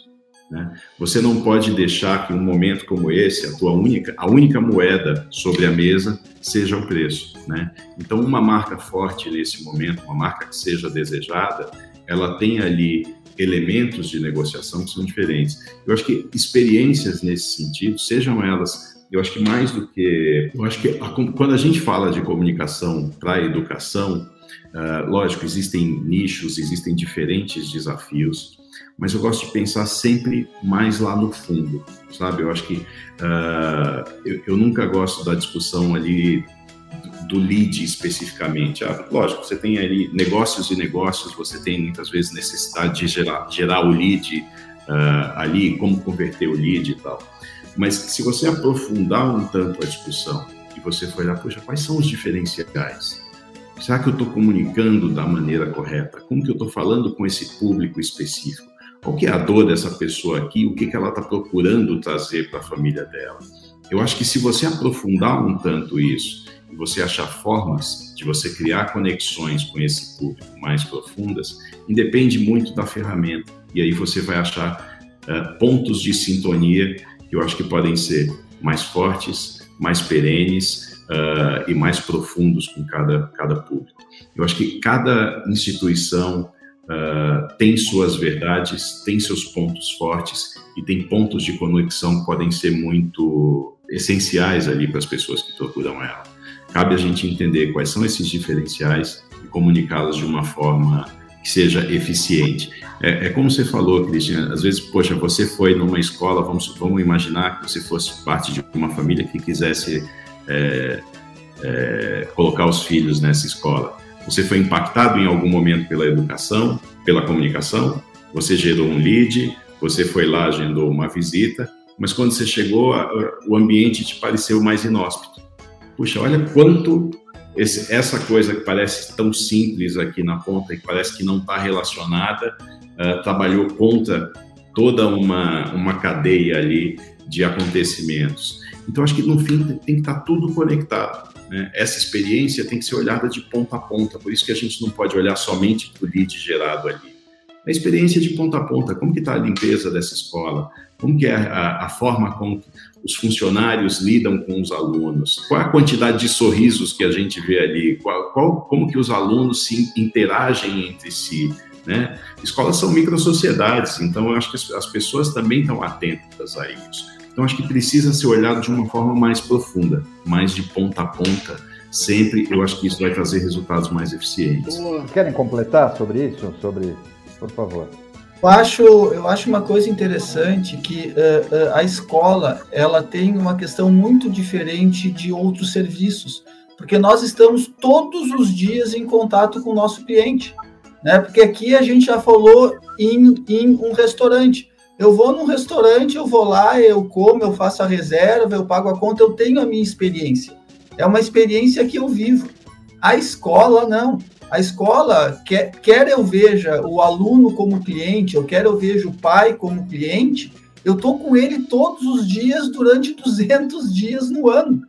[SPEAKER 6] Né? Você não pode deixar que um momento como esse, a tua única, a única moeda sobre a mesa seja o preço. Né? Então, uma marca forte nesse momento, uma marca que seja desejada, ela tem ali elementos de negociação que são diferentes. Eu acho que experiências nesse sentido, sejam elas eu acho que mais do que. Eu acho que a, quando a gente fala de comunicação para a educação, uh, lógico, existem nichos, existem diferentes desafios, mas eu gosto de pensar sempre mais lá no fundo, sabe? Eu acho que uh, eu, eu, nunca gosto da discussão ali do, lead especificamente. Ah, lógico, você tem ali negócios e negócios, você tem muitas vezes necessidade de gerar, gerar o lead uh, ali, como converter o lead e tal. Mas se você aprofundar um tanto a discussão e você for olhar, poxa, quais são os diferenciais? Será que eu estou comunicando da maneira correta? Como que eu estou falando com esse público específico? Qual que é a dor dessa pessoa aqui? O que, que ela está procurando trazer para a família dela? Eu acho que se você aprofundar um tanto isso e você achar formas de você criar conexões com esse público mais profundas, independe muito da ferramenta. E aí você vai achar uh, pontos de sintonia que eu acho que podem ser mais fortes, mais perenes uh, e mais profundos com cada, cada público. Eu acho que cada instituição uh, tem suas verdades, tem seus pontos fortes e tem pontos de conexão que podem ser muito essenciais ali para as pessoas que procuram ela. Cabe a gente entender quais são esses diferenciais e comunicá-los de uma forma que seja eficiente. É, é, como você falou, Cristina, às vezes, poxa, você foi numa escola, vamos, vamos imaginar que você fosse parte de uma família que quisesse é, é, colocar os filhos nessa escola. Você foi impactado em algum momento pela educação, pela comunicação, você gerou um lead, você foi lá, agendou uma visita, mas quando você chegou, o ambiente te pareceu mais inóspito. Puxa, olha quanto esse, essa coisa que parece tão simples aqui na ponta e parece que não está relacionada, uh, trabalhou contra toda uma, uma cadeia ali de acontecimentos. Então, acho que no fim tem que estar tá tudo conectado. Né? Essa experiência tem que ser olhada de ponta a ponta, por isso que a gente não pode olhar somente para o lead gerado ali. A experiência de ponta a ponta, como que está a limpeza dessa escola? Como que é a, a forma como os funcionários lidam com os alunos? Qual a quantidade de sorrisos que a gente vê ali? Qual, qual, como que os alunos se interagem entre si? Né? Escolas são microsociedades, então eu acho que as pessoas também estão atentas a isso. Então acho que precisa ser olhado de uma forma mais profunda, mais de ponta a ponta. Sempre eu acho que isso vai trazer resultados mais eficientes.
[SPEAKER 3] Querem completar sobre isso? Sobre, por favor.
[SPEAKER 7] Eu acho, eu acho uma coisa interessante que uh, uh, a escola ela tem uma questão muito diferente de outros serviços, porque nós estamos todos os dias em contato com o nosso cliente, né? Porque aqui a gente já falou em, em um restaurante. Eu vou num restaurante, eu vou lá, eu como, eu faço a reserva, eu pago a conta, eu tenho a minha experiência. É uma experiência que eu vivo. A escola, não. A escola, quer, quer eu veja o aluno como cliente, ou quer eu veja o pai como cliente, eu estou com ele todos os dias durante 200 dias no ano.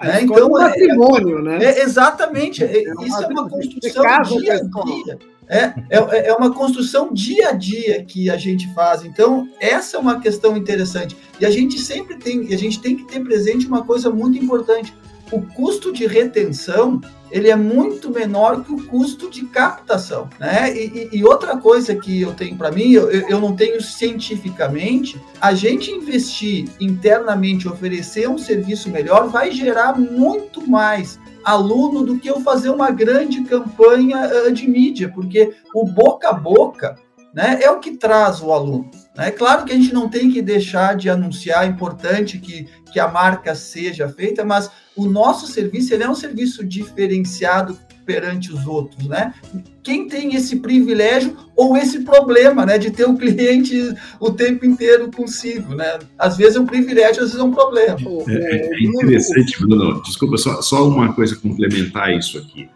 [SPEAKER 2] É, então, é um patrimônio, né?
[SPEAKER 7] É, exatamente. É, isso é uma construção dia a dia. É, é, é uma construção dia a dia que a gente faz. Então, essa é uma questão interessante. E a gente sempre tem, a gente tem que ter presente uma coisa muito importante. O custo de retenção ele é muito menor que o custo de captação, né? E, e outra coisa que eu tenho para mim, eu, eu não tenho cientificamente, a gente investir internamente, oferecer um serviço melhor, vai gerar muito mais aluno do que eu fazer uma grande campanha uh, de mídia, porque o boca a boca né, é o que traz o aluno. É né? claro que a gente não tem que deixar de anunciar, é importante que, que a marca seja feita, mas o nosso serviço ele é um serviço diferenciado perante os outros, né? Quem tem esse privilégio ou esse problema, né, de ter o cliente o tempo inteiro consigo, né? Às vezes é um privilégio, às vezes é um problema.
[SPEAKER 6] É, é interessante, Bruno. Desculpa, só, só uma coisa complementar isso aqui.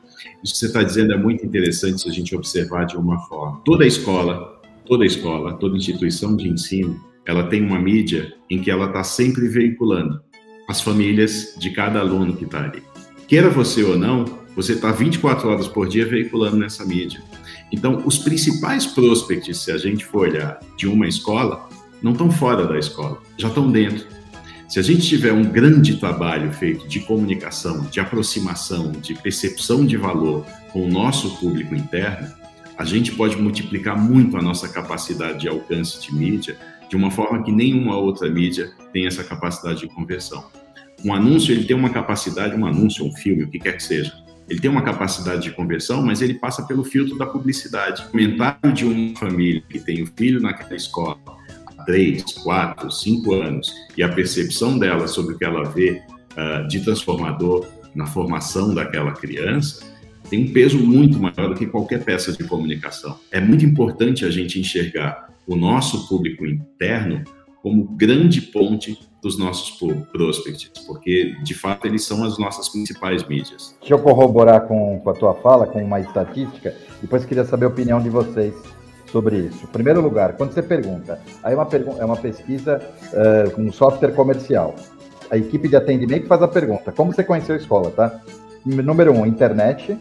[SPEAKER 6] Isso que você está dizendo é muito interessante se a gente observar de uma forma. Toda escola, toda escola, toda instituição de ensino, ela tem uma mídia em que ela está sempre veiculando as famílias de cada aluno que está ali. Queira você ou não, você está 24 horas por dia veiculando nessa mídia. Então, os principais prospects, se a gente for olhar de uma escola, não estão fora da escola, já estão dentro. Se a gente tiver um grande trabalho feito de comunicação, de aproximação, de percepção de valor com o nosso público interno, a gente pode multiplicar muito a nossa capacidade de alcance de mídia de uma forma que nenhuma outra mídia tem essa capacidade de conversão. Um anúncio ele tem uma capacidade, um anúncio, um filme, o que quer que seja, ele tem uma capacidade de conversão, mas ele passa pelo filtro da publicidade. O comentário de uma família que tem um filho naquela escola 3, 4, 5 anos e a percepção dela sobre o que ela vê uh, de transformador na formação daquela criança tem um peso muito maior do que qualquer peça de comunicação. É muito importante a gente enxergar o nosso público interno como grande ponte dos nossos prospects, porque de fato eles são as nossas principais mídias.
[SPEAKER 3] Deixa eu corroborar com, com a tua fala, com uma estatística, depois queria saber a opinião de vocês sobre isso. Primeiro lugar, quando você pergunta, aí é uma, é uma pesquisa uh, com um software comercial. A equipe de atendimento faz a pergunta: como você conheceu a escola, tá? Número um, internet.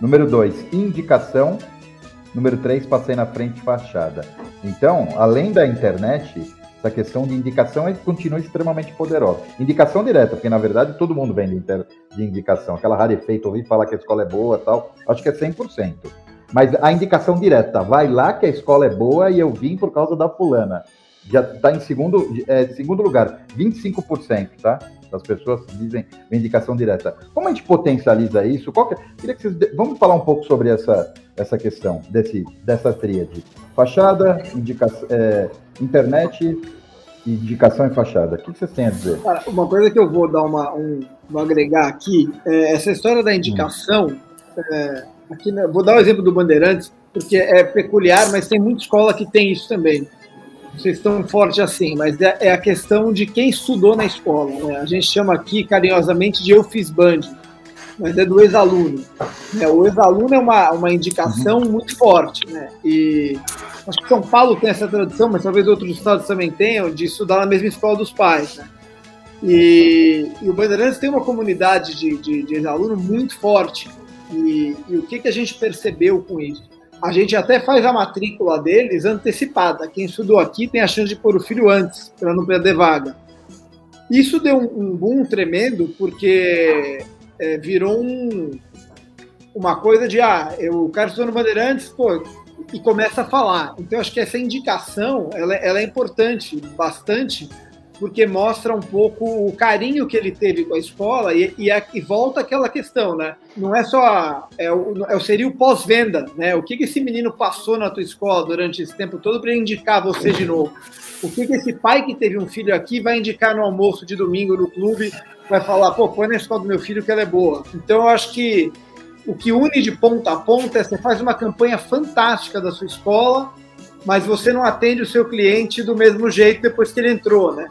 [SPEAKER 3] Número dois, indicação. Número três, passei na frente fachada. Então, além da internet, essa questão de indicação continua extremamente poderosa. Indicação direta, porque na verdade todo mundo vem de indicação. Aquela rarefeita, ouvir falar que a escola é boa tal, acho que é 100%. Mas a indicação direta, vai lá que a escola é boa e eu vim por causa da fulana. Já está em segundo, é, segundo lugar, 25%, tá? Das pessoas dizem indicação direta. Como a gente potencializa isso? Que, queria que vocês, vamos falar um pouco sobre essa, essa questão, desse, dessa tríade. Fachada, indicação, é, internet, indicação e fachada. O que vocês têm a dizer?
[SPEAKER 2] Cara, uma coisa que eu vou dar uma, um, vou agregar aqui, é essa história da indicação. Hum. É, aqui, né, vou dar o um exemplo do Bandeirantes, porque é peculiar, mas tem muita escola que tem isso também. Vocês estão forte assim, mas é, é, a questão de quem estudou na escola. Né? A gente chama aqui carinhosamente de eu fiz band, mas é do ex-aluno. É, o ex-aluno é uma, uma indicação uhum. muito forte, né? E acho que São Paulo tem essa tradição, mas talvez outros estados também tenham, de estudar na mesma escola dos pais. Né? E, e, o Bandeirantes tem uma comunidade de, de, de aluno muito forte. E, e, o que, que a gente percebeu com isso? A gente até faz a matrícula deles antecipada. Quem estudou aqui tem a chance de pôr o filho antes, para não perder vaga. Isso deu um, um boom tremendo, porque é, virou um, uma coisa de, ah, eu, o estudou no Bandeirantes, pô, e começa a falar. Então, acho que essa indicação ela, ela é importante bastante porque mostra um pouco o carinho que ele teve com a escola e, e, e volta aquela questão, né? Não é só é o, é, seria o pós-venda, né? O que, que esse menino passou na tua escola durante esse tempo todo para indicar você de novo? O que, que esse pai que teve um filho aqui vai indicar no almoço de domingo no clube? Vai falar, pô, põe na escola do meu filho que ela é boa. Então eu acho que o que une de ponta a ponta é você faz uma campanha fantástica da sua escola, mas você não atende o seu cliente do mesmo jeito depois que ele entrou, né?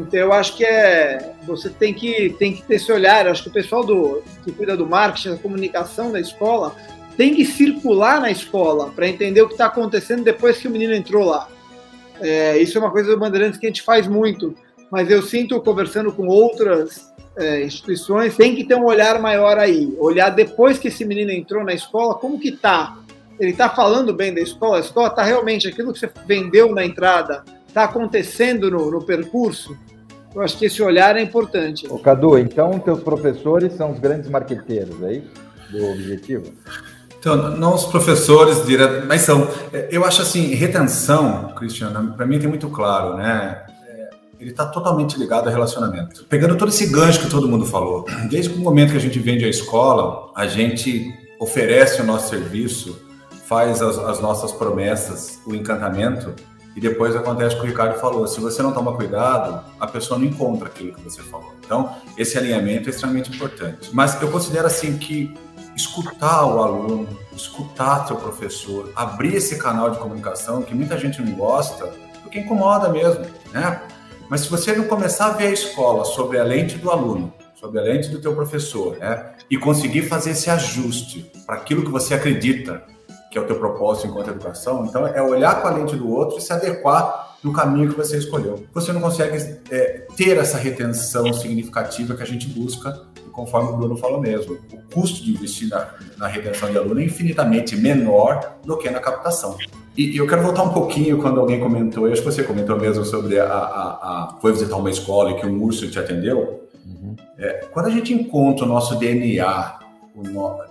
[SPEAKER 2] Então eu acho que é você tem que tem que ter esse olhar. Eu acho que o pessoal do que cuida do marketing, da comunicação da escola tem que circular na escola para entender o que está acontecendo depois que o menino entrou lá. É, isso é uma coisa do Bandeirantes que a gente faz muito, mas eu sinto conversando com outras é, instituições tem que ter um olhar maior aí, olhar depois que esse menino entrou na escola, como que tá? Ele está falando bem da escola? A escola está realmente aquilo que você vendeu na entrada? Está acontecendo no, no, percurso, eu acho que esse olhar é importante.
[SPEAKER 3] Ô, Cadu, então teus professores são os grandes marqueteiros, é isso? Do objetivo?
[SPEAKER 4] Então, não os professores direto, mas são. É, eu acho assim, retenção, Cristiano, para mim tem muito claro, né? É, ele está totalmente ligado ao relacionamento. Pegando todo esse gancho que todo mundo falou, desde o momento que a gente vende a escola, a gente oferece o nosso serviço, faz as, as nossas promessas, o encantamento, e depois acontece o que o Ricardo falou: se você não toma cuidado, a pessoa não encontra aquilo que você falou. Então, esse alinhamento é extremamente importante. Mas eu considero assim que escutar o aluno, escutar seu professor, abrir esse canal de comunicação que muita gente não gosta, porque incomoda mesmo, né? Mas se você não começar a ver a escola sobre a lente do aluno, sobre a lente do teu professor, né? E conseguir fazer esse ajuste para aquilo que você acredita, que é o teu propósito enquanto educação. Então, é olhar com a lente do outro e se adequar no caminho que você escolheu. Você não consegue é, ter essa retenção significativa que a gente busca, conforme o Bruno falou mesmo. O custo de investir na, na retenção de aluno é infinitamente menor do que na captação. E, e, eu quero voltar um pouquinho quando alguém comentou, eu acho que você comentou mesmo sobre a, a, a foi visitar uma escola e que um urso te atendeu. Uhum. É, quando a gente encontra o nosso DNA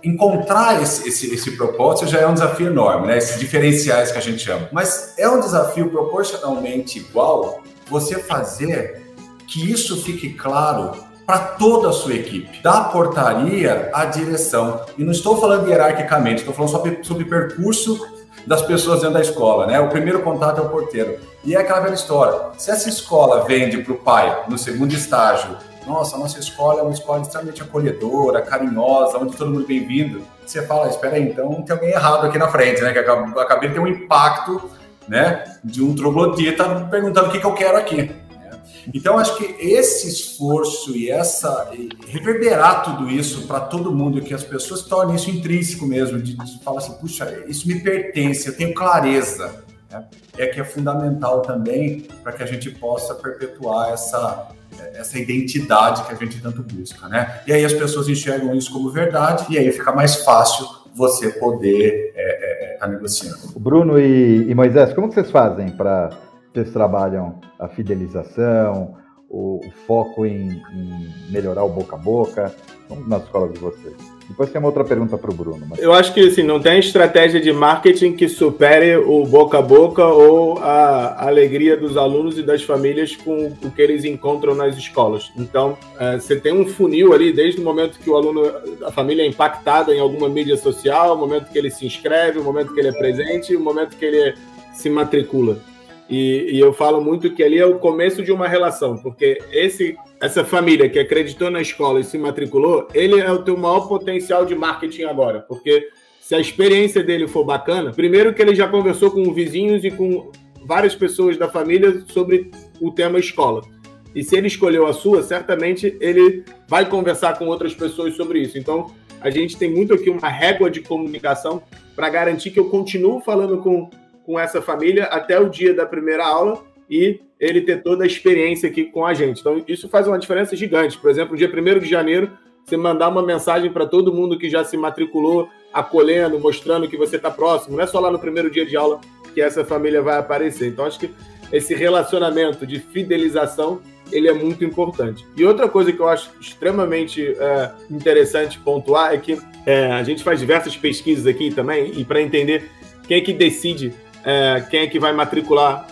[SPEAKER 4] encontrar esse, esse, esse, propósito já é um desafio enorme, né? Esses diferenciais que a gente chama. Mas é um desafio proporcionalmente igual você fazer que isso fique claro para toda a sua equipe, da portaria à direção. E não estou falando hierarquicamente, estou falando sobre, sobre percurso das pessoas dentro da escola, né? O primeiro contato é o porteiro. E é aquela velha história. Se essa escola vende para o pai no segundo estágio nossa, a nossa escola é uma escola extremamente acolhedora, carinhosa, onde todo mundo é bem-vindo. Você fala, espera aí, então tem alguém errado aqui na frente, né? Que acabei de ter um impacto, né? De um troglodita perguntando o que, que eu quero aqui. Né? Então, acho que esse esforço e essa e reverberar tudo isso para todo mundo, que as pessoas tornem isso intrínseco mesmo, de, de falar assim, puxa, isso me pertence, eu tenho clareza, né? é que é fundamental também para que a gente possa perpetuar essa essa identidade que a gente tanto busca, né? E aí as pessoas enxergam isso como verdade e aí fica mais fácil você poder estar é, é, tá negociando.
[SPEAKER 3] Bruno e, e, Moisés, como vocês fazem para vocês trabalham a fidelização, o, o foco em, em, melhorar o boca a boca? Como nas escolas de vocês? Depois tem uma outra pergunta para o Bruno.
[SPEAKER 5] Mas... Eu acho que assim, não tem estratégia de marketing que supere o boca a boca ou a alegria dos alunos e das famílias com o que eles encontram nas escolas. Então, é, você tem um funil ali desde o momento que o aluno, a família é impactada em alguma mídia social, o momento que ele se inscreve, o momento que ele é presente, o momento que ele se matricula. E, e, eu falo muito que ali é o começo de uma relação, porque esse, essa família que acreditou na escola e se matriculou, ele é o teu maior potencial de marketing agora, porque se a experiência dele for bacana, primeiro que ele já conversou com vizinhos e com várias pessoas da família sobre o tema escola. E se ele escolheu a sua, certamente ele vai conversar com outras pessoas sobre isso. Então, a gente tem muito aqui uma régua de comunicação para garantir que eu continuo falando com com essa família até o dia da primeira aula e ele ter toda a experiência aqui com a gente. Então, isso faz uma diferença gigante. Por exemplo, dia 1 de janeiro, você mandar uma mensagem para todo mundo que já se matriculou, acolhendo, mostrando que você está próximo. Não é só lá no primeiro dia de aula que essa família vai aparecer. Então, acho que esse relacionamento de fidelização ele é muito importante. E outra coisa que eu acho extremamente é, interessante pontuar é que é, a gente faz diversas pesquisas aqui também, e para entender quem é que decide é, quem é que vai matricular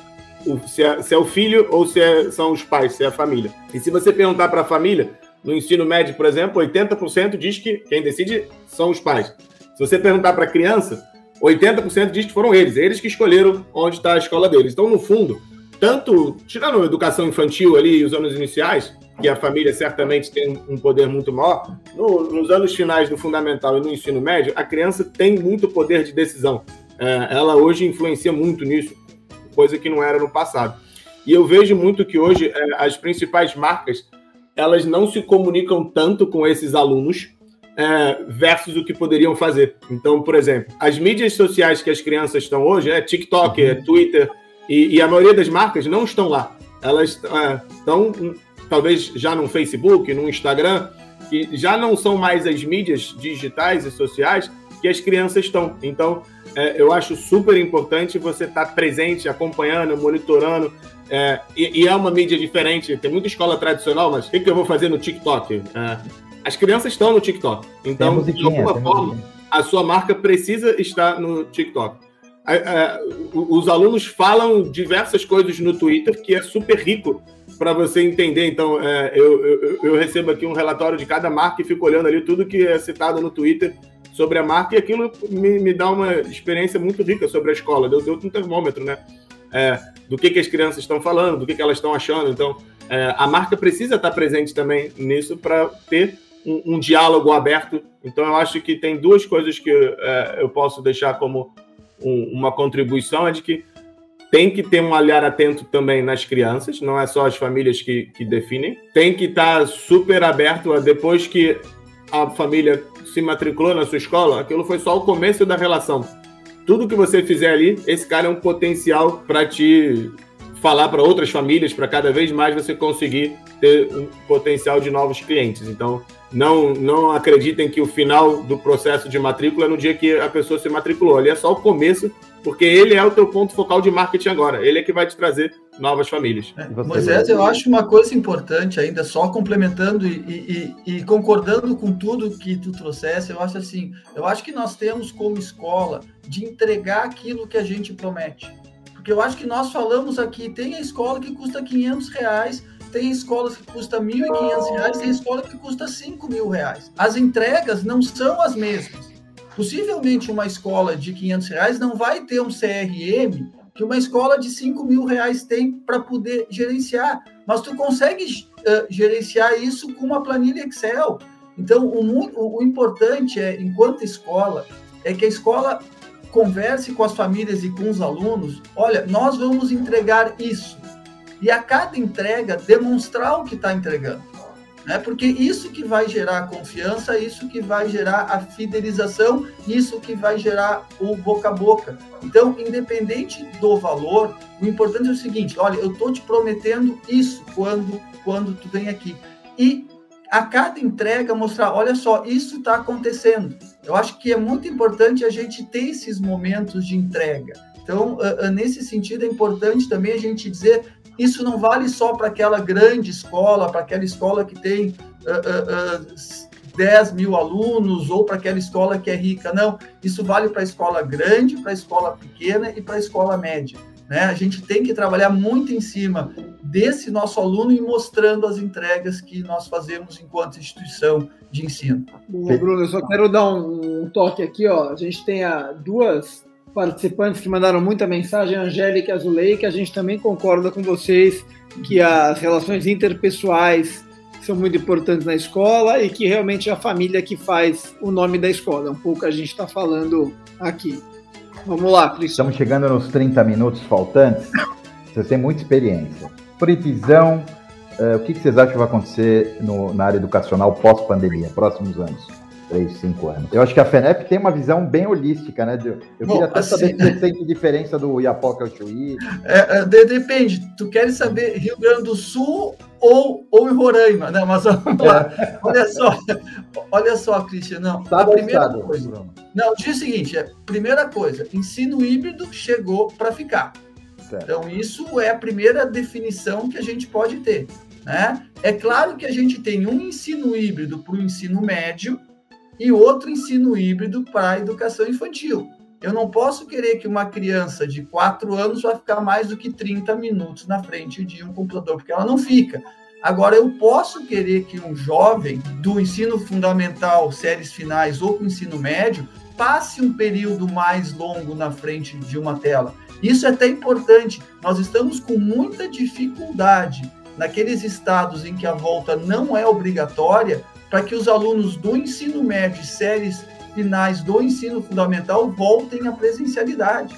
[SPEAKER 5] o, se, é, se, é, o filho ou se é, são os pais, se é a família. E se você perguntar para a família, no ensino médio, por exemplo, 80% diz que quem decide são os pais. Se você perguntar para a criança, 80% diz que foram eles, eles que escolheram onde está a escola deles. Então, no fundo, tanto, tirando a educação infantil ali os anos iniciais, que a família certamente tem um poder muito maior, no, nos anos finais do fundamental e no ensino médio, a criança tem muito poder de decisão. É, ela hoje influencia muito nisso, coisa que não era no passado. E eu vejo muito que hoje é, as principais marcas elas não se comunicam tanto com esses alunos é, versus o que poderiam fazer. Então, por exemplo, as mídias sociais que as crianças estão hoje é TikTok, é Twitter, e, e a maioria das marcas não estão lá. Elas é, estão talvez já no Facebook, no Instagram, que já não são mais as mídias digitais e sociais que as crianças estão. Então, é, eu acho super importante você estar presente, acompanhando, monitorando. É, e, e, é uma mídia diferente. Tem muita escola tradicional, mas o que, que eu vou fazer no TikTok? É, as crianças estão no TikTok. Então, de alguma forma, a sua marca precisa estar no TikTok. os alunos falam diversas coisas no Twitter que é super rico para você entender. Então, é, eu, eu, eu, recebo aqui um relatório de cada marca e fico olhando ali tudo que é citado no Twitter sobre a marca e aquilo me, me dá uma experiência muito rica sobre a escola. Deu, deu um termômetro, né? É, do que, que as crianças estão falando, do que, que elas estão achando. Então, é, a marca precisa estar presente também nisso para ter um, um, diálogo aberto. Então, eu acho que tem duas coisas que é, eu posso deixar como um, uma contribuição: é de que tem que ter um olhar atento também nas crianças, não é só as famílias que, que definem. Tem que estar super aberto a depois que a família se matriculou na sua escola, aquilo foi só o começo da relação. Tudo que você fizer ali, esse cara é um potencial para te falar para outras famílias, para cada vez mais você conseguir ter um potencial de novos clientes. Então, não, não acreditem que o final do processo de matrícula é no dia que a pessoa se matriculou. Ali é só o começo, porque ele é o teu ponto focal de marketing agora. Ele é que vai te trazer novas famílias.
[SPEAKER 7] É, Moisés, eu acho uma coisa importante ainda, só complementando e, e, e, concordando com tudo que tu trouxesse, eu acho assim, eu acho que nós temos como escola de entregar aquilo que a gente promete. Porque eu acho que nós falamos aqui, tem a escola que custa 500 reais, tem escolas que custa R$ 1.500, tem escola que custa R$ mil reais. As entregas não são as mesmas. Possivelmente uma escola de 500 reais não vai ter um CRM que uma escola de 5 mil reais tem para poder gerenciar, mas tu consegue uh, gerenciar isso com uma planilha Excel. Então, o, o, o importante é, enquanto escola, é que a escola converse com as famílias e com os alunos. Olha, nós vamos entregar isso e a cada entrega demonstrar o que está entregando. Né? Porque isso que vai gerar confiança, isso que vai gerar a fidelização, isso que vai gerar o boca a boca. Então, independente do valor, o importante é o seguinte: olha, eu estou te prometendo isso quando, quando tu vem aqui. E a cada entrega mostrar, olha só, isso está acontecendo. Eu acho que é muito importante a gente ter esses momentos de entrega. Então, nesse sentido, é importante também a gente dizer isso não vale só para aquela grande escola, para aquela escola que tem uh, uh, uh, 10 mil alunos ou para aquela escola que é rica. Não, isso vale para a escola grande, para a escola pequena e para a escola média. Né? A gente tem que trabalhar muito em cima desse nosso aluno e mostrando as entregas que nós fazemos enquanto instituição de ensino.
[SPEAKER 2] Bruno, eu só quero dar um, toque aqui. Ó. A gente tem a, duas participantes que mandaram muita mensagem, Angélica e Azulei, que a gente também concorda com vocês que as relações interpessoais são muito importantes na escola e que realmente é a família que faz o nome da escola. É um pouco a gente está falando aqui. Vamos lá, Cris.
[SPEAKER 3] Estamos chegando nos 30 minutos faltantes. Vocês têm muita experiência. Previsão, uh, o que, vocês acham que vai acontecer no, na área educacional pós-pandemia, próximos anos? 3, 5 anos. Eu acho que a FENEP tem uma visão bem holística, né? Eu Bom, queria até assim, saber se você sente diferença do Iapoca ao Chuí.
[SPEAKER 7] É, é, de, depende. Tu queres saber Rio Grande do Sul ou, ou em Roraima, né? Mas vamos lá. É. Olha só, olha só, Cristian. Não,
[SPEAKER 3] tá a primeira estado, coisa. Bruno.
[SPEAKER 7] Não, diz o seguinte: é, primeira coisa, ensino híbrido chegou para ficar. Certo. Então, isso é a primeira definição que a gente pode ter. Né? É claro que a gente tem um ensino híbrido para o ensino médio, e outro ensino híbrido para a educação infantil. Eu não posso querer que uma criança de 4 anos vai ficar mais do que 30 minutos na frente de um computador, porque ela não fica. Agora, eu posso querer que um jovem do ensino fundamental, séries finais ou com ensino médio, passe um período mais longo na frente de uma tela. Isso é até importante. Nós estamos com muita dificuldade naqueles estados em que a volta não é obrigatória, para que os alunos do ensino médio e séries finais do ensino fundamental voltem à presencialidade.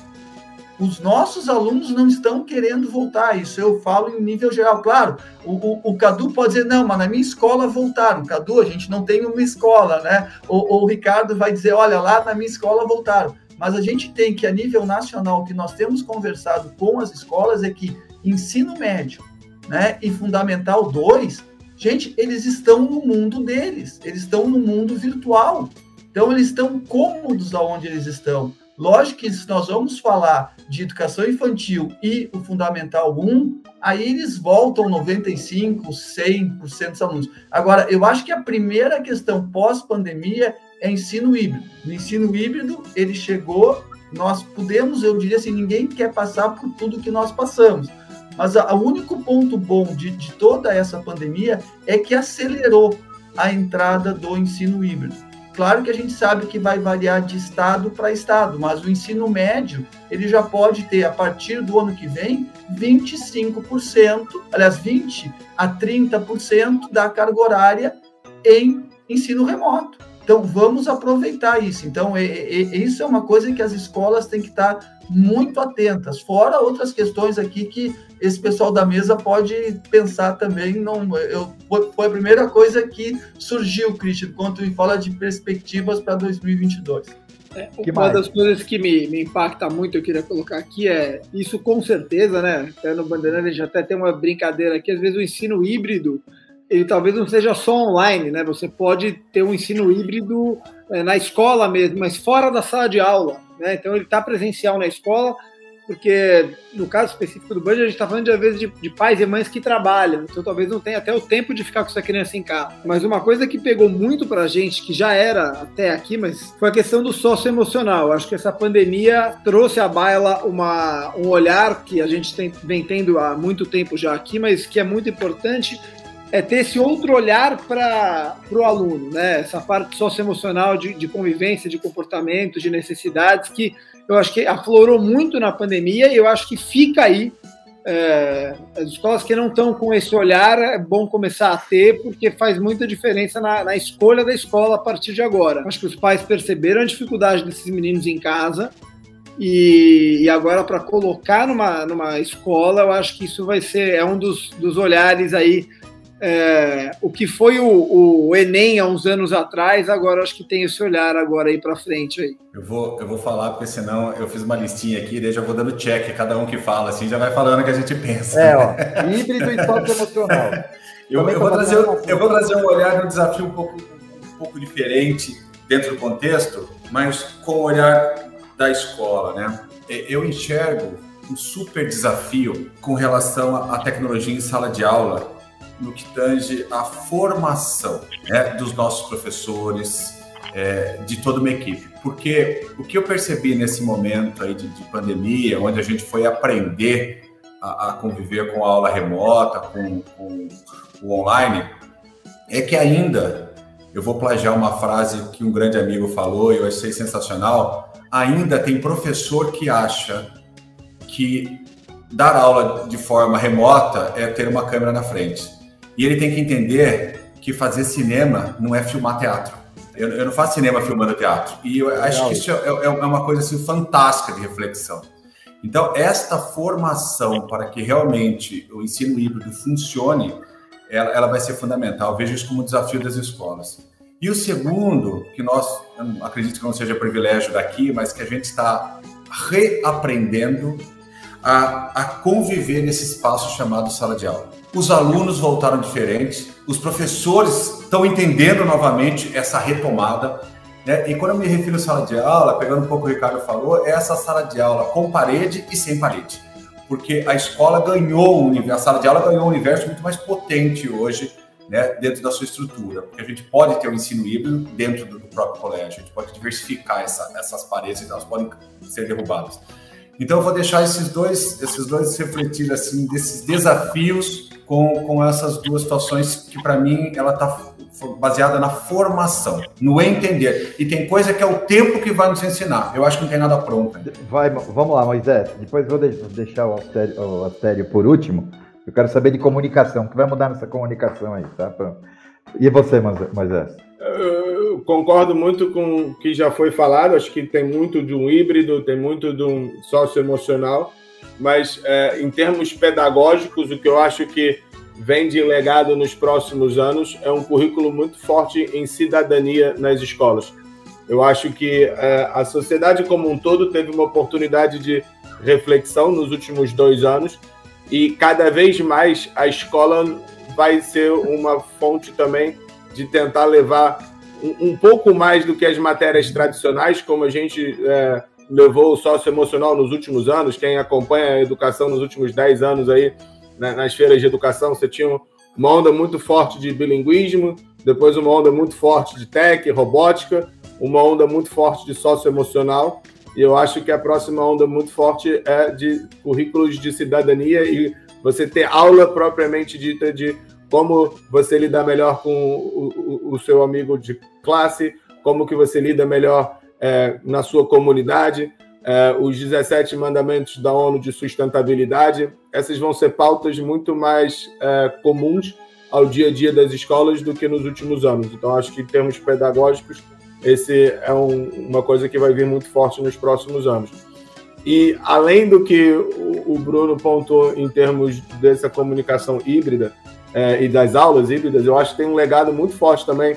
[SPEAKER 7] Os nossos alunos não estão querendo voltar, isso eu falo em nível geral. Claro, o, o, o Cadu pode dizer, não, mas na minha escola voltaram. Cadu, a gente não tem uma escola, né? Ou o Ricardo vai dizer, olha, lá na minha escola voltaram. Mas a gente tem que, a nível nacional, o que nós temos conversado com as escolas é que ensino médio né, e fundamental 2, gente, eles estão no mundo deles, eles estão no mundo virtual. Então, eles estão cômodos aonde eles estão. Lógico que se nós vamos falar de educação infantil e o Fundamental 1, aí eles voltam 95%, 100% dos alunos. Agora, eu acho que a primeira questão pós-pandemia é ensino híbrido. No ensino híbrido, ele chegou, nós podemos, eu diria assim, ninguém quer passar por tudo que nós passamos. Mas o único ponto bom de, de toda essa pandemia é que acelerou a entrada do ensino híbrido. Claro que a gente sabe que vai variar de estado para estado, mas o ensino médio ele já pode ter, a partir do ano que vem, 25%, aliás, 20% a 30% da carga horária em ensino remoto. Então, vamos aproveitar isso. Então, é, é, isso é uma coisa que as escolas têm que estar muito atentas, fora outras questões aqui que esse pessoal da mesa pode pensar também. Não, eu, foi a primeira coisa que surgiu, Christian, quando me fala de perspectivas para 2022.
[SPEAKER 2] É, uma mais? das coisas que me, me impacta muito, eu queria colocar aqui, é isso com certeza, né? Até no Bandeirante a gente até tem uma brincadeira aqui, às vezes o ensino híbrido ele talvez não seja só online, né? Você pode ter um ensino híbrido é, na escola mesmo, mas fora da sala de aula, né? Então ele está presencial na escola, porque no caso específico do Band, a gente está falando de, às vezes de, de, pais e mães que trabalham, então talvez não tenha até o tempo de ficar com essa criança em casa. Mas uma coisa que pegou muito para a gente, que já era até aqui, mas foi a questão do socioemocional. Acho que essa pandemia trouxe à baila uma, um olhar que a gente tem, vem tendo há muito tempo já aqui, mas que é muito importante, é ter esse outro olhar para o aluno, né? Essa parte socioemocional de, de convivência, de comportamento, de necessidades, que eu acho que aflorou muito na pandemia e eu acho que fica aí. É, as escolas que não estão com esse olhar é bom começar a ter, porque faz muita diferença na, na escolha da escola a partir de agora. Acho que os pais perceberam a dificuldade desses meninos em casa, e, e, agora para colocar numa, numa escola, eu acho que isso vai ser é um dos, dos olhares aí é, o que foi o, o, Enem há uns anos atrás, agora acho que tem esse olhar agora aí para frente aí.
[SPEAKER 4] Eu vou, eu vou falar, porque senão eu fiz uma listinha aqui, daí já vou dando check, cada um que fala, assim, já vai falando o que a gente pensa.
[SPEAKER 3] É, ó, híbrido e foto emocional.
[SPEAKER 4] eu, eu, vou trazer, eu vou trazer um olhar um desafio um pouco, um pouco diferente dentro do contexto, mas com o olhar da escola, né? Eu enxergo um super desafio com relação à tecnologia em sala de aula, no que tange a formação né, dos nossos professores, é, de toda uma equipe. Porque o que eu percebi nesse momento aí de, de pandemia, onde a gente foi aprender a, a conviver com a aula remota, com, com, o online, é que ainda, eu vou plagiar uma frase que um grande amigo falou e eu achei sensacional, ainda tem professor que acha que dar aula de forma remota é ter uma câmera na frente. E ele tem que entender que fazer cinema não é filmar teatro. Eu, eu não faço cinema filmando teatro. E eu acho que isso é, é, é uma coisa assim, fantástica de reflexão. Então, esta formação para que realmente o ensino híbrido funcione, ela, ela vai ser fundamental. Eu vejo isso como um desafio das escolas. E o segundo, que nós, acredito que não seja privilégio daqui, mas que a gente está reaprendendo a, a conviver nesse espaço chamado sala de aula os alunos voltaram diferentes, os professores estão entendendo novamente essa retomada. Né? E quando eu me refiro à sala de aula, pegando um pouco o Ricardo falou, é essa sala de aula com parede e sem parede. Porque a escola ganhou a sala de aula ganhou um universo muito mais potente hoje né, dentro da sua estrutura, porque a gente pode ter um ensino híbrido dentro do, próprio colégio, a gente pode diversificar essa, essas paredes, elas podem ser derrubadas. Então, eu vou deixar esses dois, esses dois refletir assim desses desafios com, com essas duas situações que, para mim, ela está baseada na formação, no entender. E tem coisa que é o tempo que vai nos ensinar. Eu acho que não tem nada pronto.
[SPEAKER 3] Vai, vamos lá, Moisés. Depois vou deixar o Astério, o Astério por último. Eu quero saber de comunicação. O que vai mudar nessa comunicação aí, tá? E você, Moisés?
[SPEAKER 5] Concordo muito com o que já foi falado. Acho que tem muito de um híbrido, tem muito de um socioemocional. Mas, é, em termos pedagógicos, o que eu acho que vem de legado nos próximos anos é um currículo muito forte em cidadania nas escolas. Eu acho que é, a sociedade como um todo teve uma oportunidade de reflexão nos últimos dois anos e cada vez mais a escola vai ser uma fonte também de tentar levar um, pouco mais do que as matérias tradicionais, como a gente é, levou o socioemocional nos últimos anos, quem acompanha a educação nos últimos 10 anos aí, né, nas feiras de educação, você tinha uma onda muito forte de bilinguismo, depois uma onda muito forte de tech, robótica, uma onda muito forte de socioemocional, e eu acho que a próxima onda muito forte é de currículos de cidadania e você ter aula propriamente dita de como você lidar melhor com o, o, o seu amigo de classe, como que você lida melhor é, na sua comunidade, é, os 17 mandamentos da ONU de sustentabilidade, essas vão ser pautas muito mais é, comuns ao dia a dia das escolas do que nos últimos anos. Então, acho que em termos pedagógicos, esse é um, uma coisa que vai vir muito forte nos próximos anos. E além do que o, o Bruno pontuou em termos dessa comunicação híbrida é, e das aulas híbridas, eu acho que tem um legado muito forte também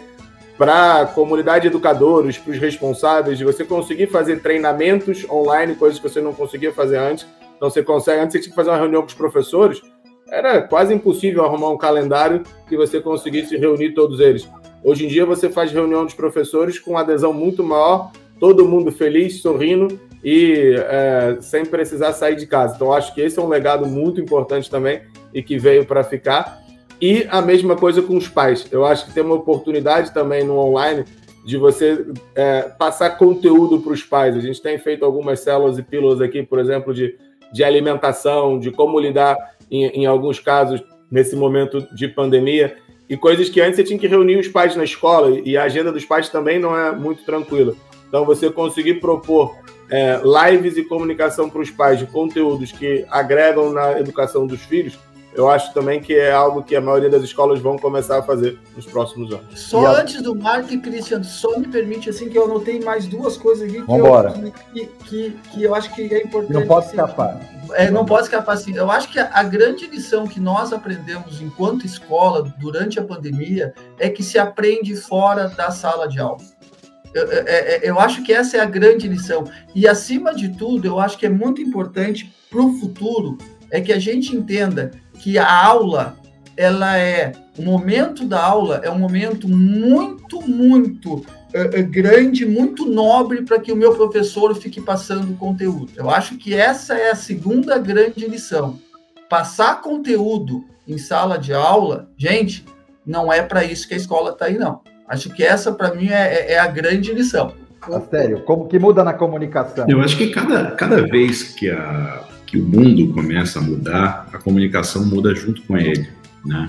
[SPEAKER 5] para a comunidade de educadores, para os responsáveis, de você conseguir fazer treinamentos online, coisas que você não conseguia fazer antes. Então você consegue, antes você tinha que fazer uma reunião com os professores, era quase impossível arrumar um calendário que você conseguisse reunir todos eles. Hoje em dia você faz reunião dos professores com adesão muito maior, todo mundo feliz, sorrindo e é, sem precisar sair de casa. Então acho que esse é um legado muito importante também e que veio para ficar. E a mesma coisa com os pais. Eu acho que tem uma oportunidade também no online de você é, passar conteúdo para os pais. A gente tem feito algumas células e pílulas aqui, por exemplo, de, de alimentação, de como lidar, em, em alguns casos, nesse momento de pandemia, e coisas que antes você tinha que reunir os pais na escola, e a agenda dos pais também não é muito tranquila. Então, você conseguir propor é, lives e comunicação para os pais de conteúdos que agregam na educação dos filhos eu acho também que é algo que a maioria das escolas vão começar a fazer nos próximos anos.
[SPEAKER 7] Só a... antes do Mark e Christian, só me permite assim que eu anotei mais duas coisas aqui que,
[SPEAKER 3] eu,
[SPEAKER 7] que, que, que, eu acho que é importante.
[SPEAKER 3] Não pode
[SPEAKER 7] assim,
[SPEAKER 3] escapar.
[SPEAKER 7] É, não pode escapar assim. Eu acho que a, a grande lição que nós aprendemos enquanto escola durante a pandemia é que se aprende fora da sala de aula. Eu, eu, é, é, eu, acho que essa é a grande lição. E, acima de tudo, eu acho que é muito importante para o futuro é que a gente entenda que a aula, ela é, o momento da aula é um momento muito, muito uh, grande, muito nobre para que o meu professor fique passando conteúdo. Eu acho que essa é a segunda grande lição. Passar conteúdo em sala de aula, gente, não é para isso que a escola está aí, não. Acho que essa, para mim, é, é, é, a grande lição.
[SPEAKER 3] Sério, como que muda na comunicação?
[SPEAKER 6] Eu acho que cada, cada vez que a que o mundo começa a mudar, a comunicação muda junto com ele, né?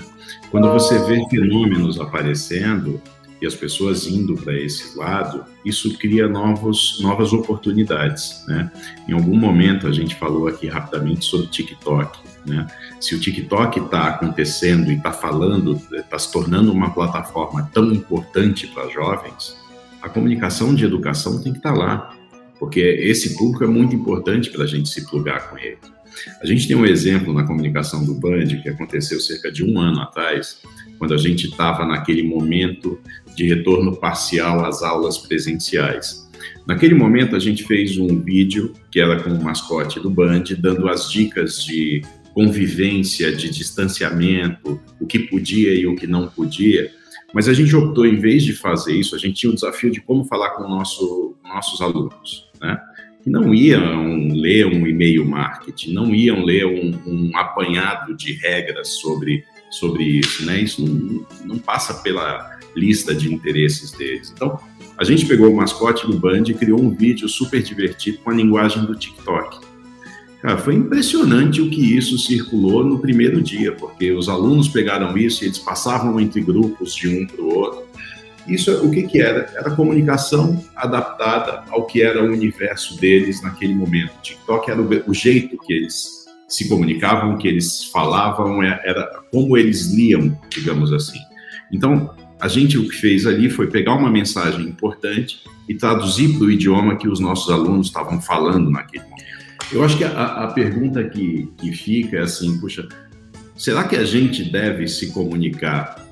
[SPEAKER 6] Quando você vê fenômenos aparecendo e as pessoas indo para esse lado, isso cria novos, novas oportunidades, né? Em algum momento a gente falou aqui rapidamente sobre TikTok, né? Se o TikTok está acontecendo e está falando, está se tornando uma plataforma tão importante para jovens, a comunicação de educação tem que estar tá lá porque esse público é muito importante para a gente se plugar com ele. A gente tem um exemplo na comunicação do Band que aconteceu cerca de um ano atrás, quando a gente estava naquele momento de retorno parcial às aulas presenciais. Naquele momento, a gente fez um vídeo que era com o mascote do Band, dando as dicas de convivência, de distanciamento, o que podia e o que não podia. Mas a gente optou, em vez de fazer isso, a gente tinha o desafio de como falar com nosso, nossos alunos né? que não iam ler um e-mail marketing, não iam ler um, um apanhado de regras sobre, sobre isso, né? Isso não, não passa pela lista de interesses deles. Então, a gente pegou o mascote do Band e criou um vídeo super divertido com a linguagem do TikTok. Cara, foi impressionante o que isso circulou no primeiro dia, porque os alunos pegaram isso e eles passavam entre grupos de um para o outro. Isso o que, que era? Era comunicação adaptada ao que era o universo deles naquele momento. O TikTok era o, o jeito que eles se comunicavam, que eles falavam, é, era como eles liam, digamos assim. Então, a gente o que fez ali foi pegar uma mensagem importante e traduzir para o idioma que os nossos alunos estavam falando naquele momento. Eu acho que a, a pergunta que, que fica é assim, puxa, será que a gente deve se comunicar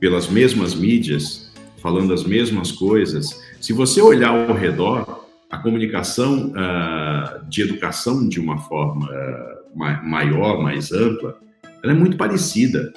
[SPEAKER 6] pelas mesmas mídias, falando as mesmas coisas? Se você olhar ao redor, a comunicação uh, de educação de uma forma uh, maior, mais ampla, ela é muito parecida,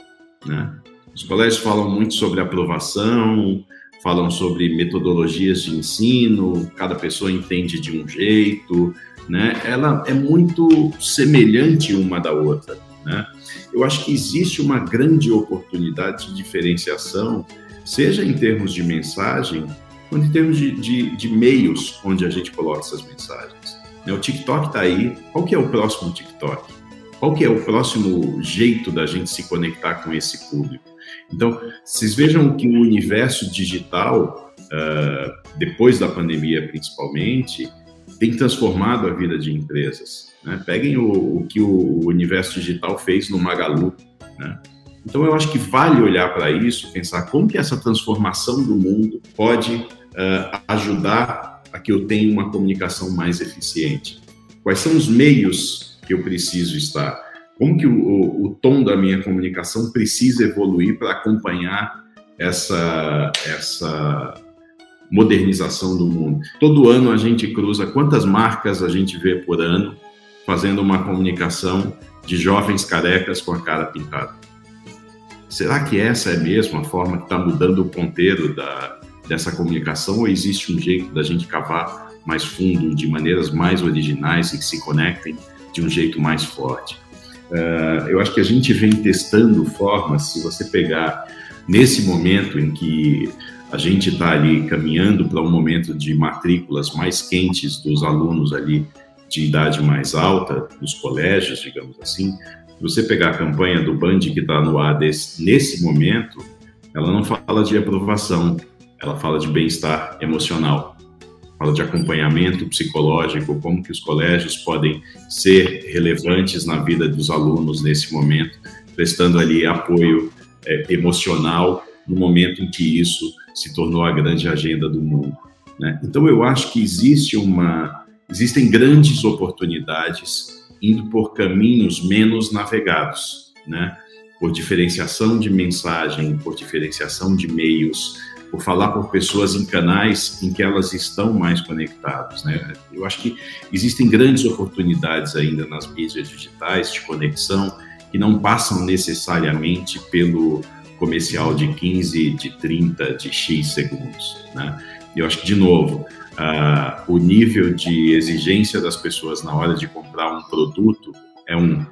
[SPEAKER 6] né? Os colégios falam muito sobre aprovação, falam sobre metodologias de ensino, cada pessoa entende de um jeito, né? Ela é muito semelhante uma da outra, né? Eu acho que existe uma grande oportunidade de diferenciação, seja em termos de mensagem, quanto em termos de, de, de meios onde a gente coloca essas mensagens. Né? O TikTok está aí. Qual que é o próximo TikTok? Qual que é o próximo jeito da gente se conectar com esse público? Então, vocês vejam que o universo digital, uh, depois da pandemia principalmente, tem transformado a vida de empresas. Né? Peguem o, o, que o universo digital fez no Magalu. Né? Então, eu acho que vale olhar para isso, pensar como que essa transformação do mundo pode uh, ajudar a que eu tenha uma comunicação mais eficiente. Quais são os meios que eu preciso estar? Como que o, o, o tom da minha comunicação precisa evoluir para acompanhar essa, essa modernização do mundo? Todo ano a gente cruza quantas marcas a gente vê por ano fazendo uma comunicação de jovens carecas com a cara pintada. Será que essa é mesmo a forma que está mudando o ponteiro da, dessa comunicação ou existe um jeito da gente cavar mais fundo, de maneiras mais originais e que se conectem de um jeito mais forte? Uh, eu acho que a gente vem testando formas, se você pegar nesse momento em que a gente está ali caminhando para um momento de matrículas mais quentes dos alunos ali de idade mais alta, nos colégios, digamos assim, se você pegar a campanha do Band que está no ar desse, nesse momento, ela não fala de aprovação, ela fala de bem-estar emocional. Fala de acompanhamento psicológico, como que os colégios podem ser relevantes na vida dos alunos nesse momento, prestando ali apoio é, emocional no momento em que isso se tornou a grande agenda do mundo. Né? Então eu acho que existe uma, existem grandes oportunidades indo por caminhos menos navegados, né? por diferenciação de mensagem, por diferenciação de meios, por falar por pessoas em canais em que elas estão mais conectadas. Né? Eu acho que existem grandes oportunidades ainda nas mídias digitais de conexão que não passam necessariamente pelo comercial de 15, de 30, de X segundos. Né? Eu acho que, de novo, uh, o nível de exigência das pessoas na hora de comprar um produto é um,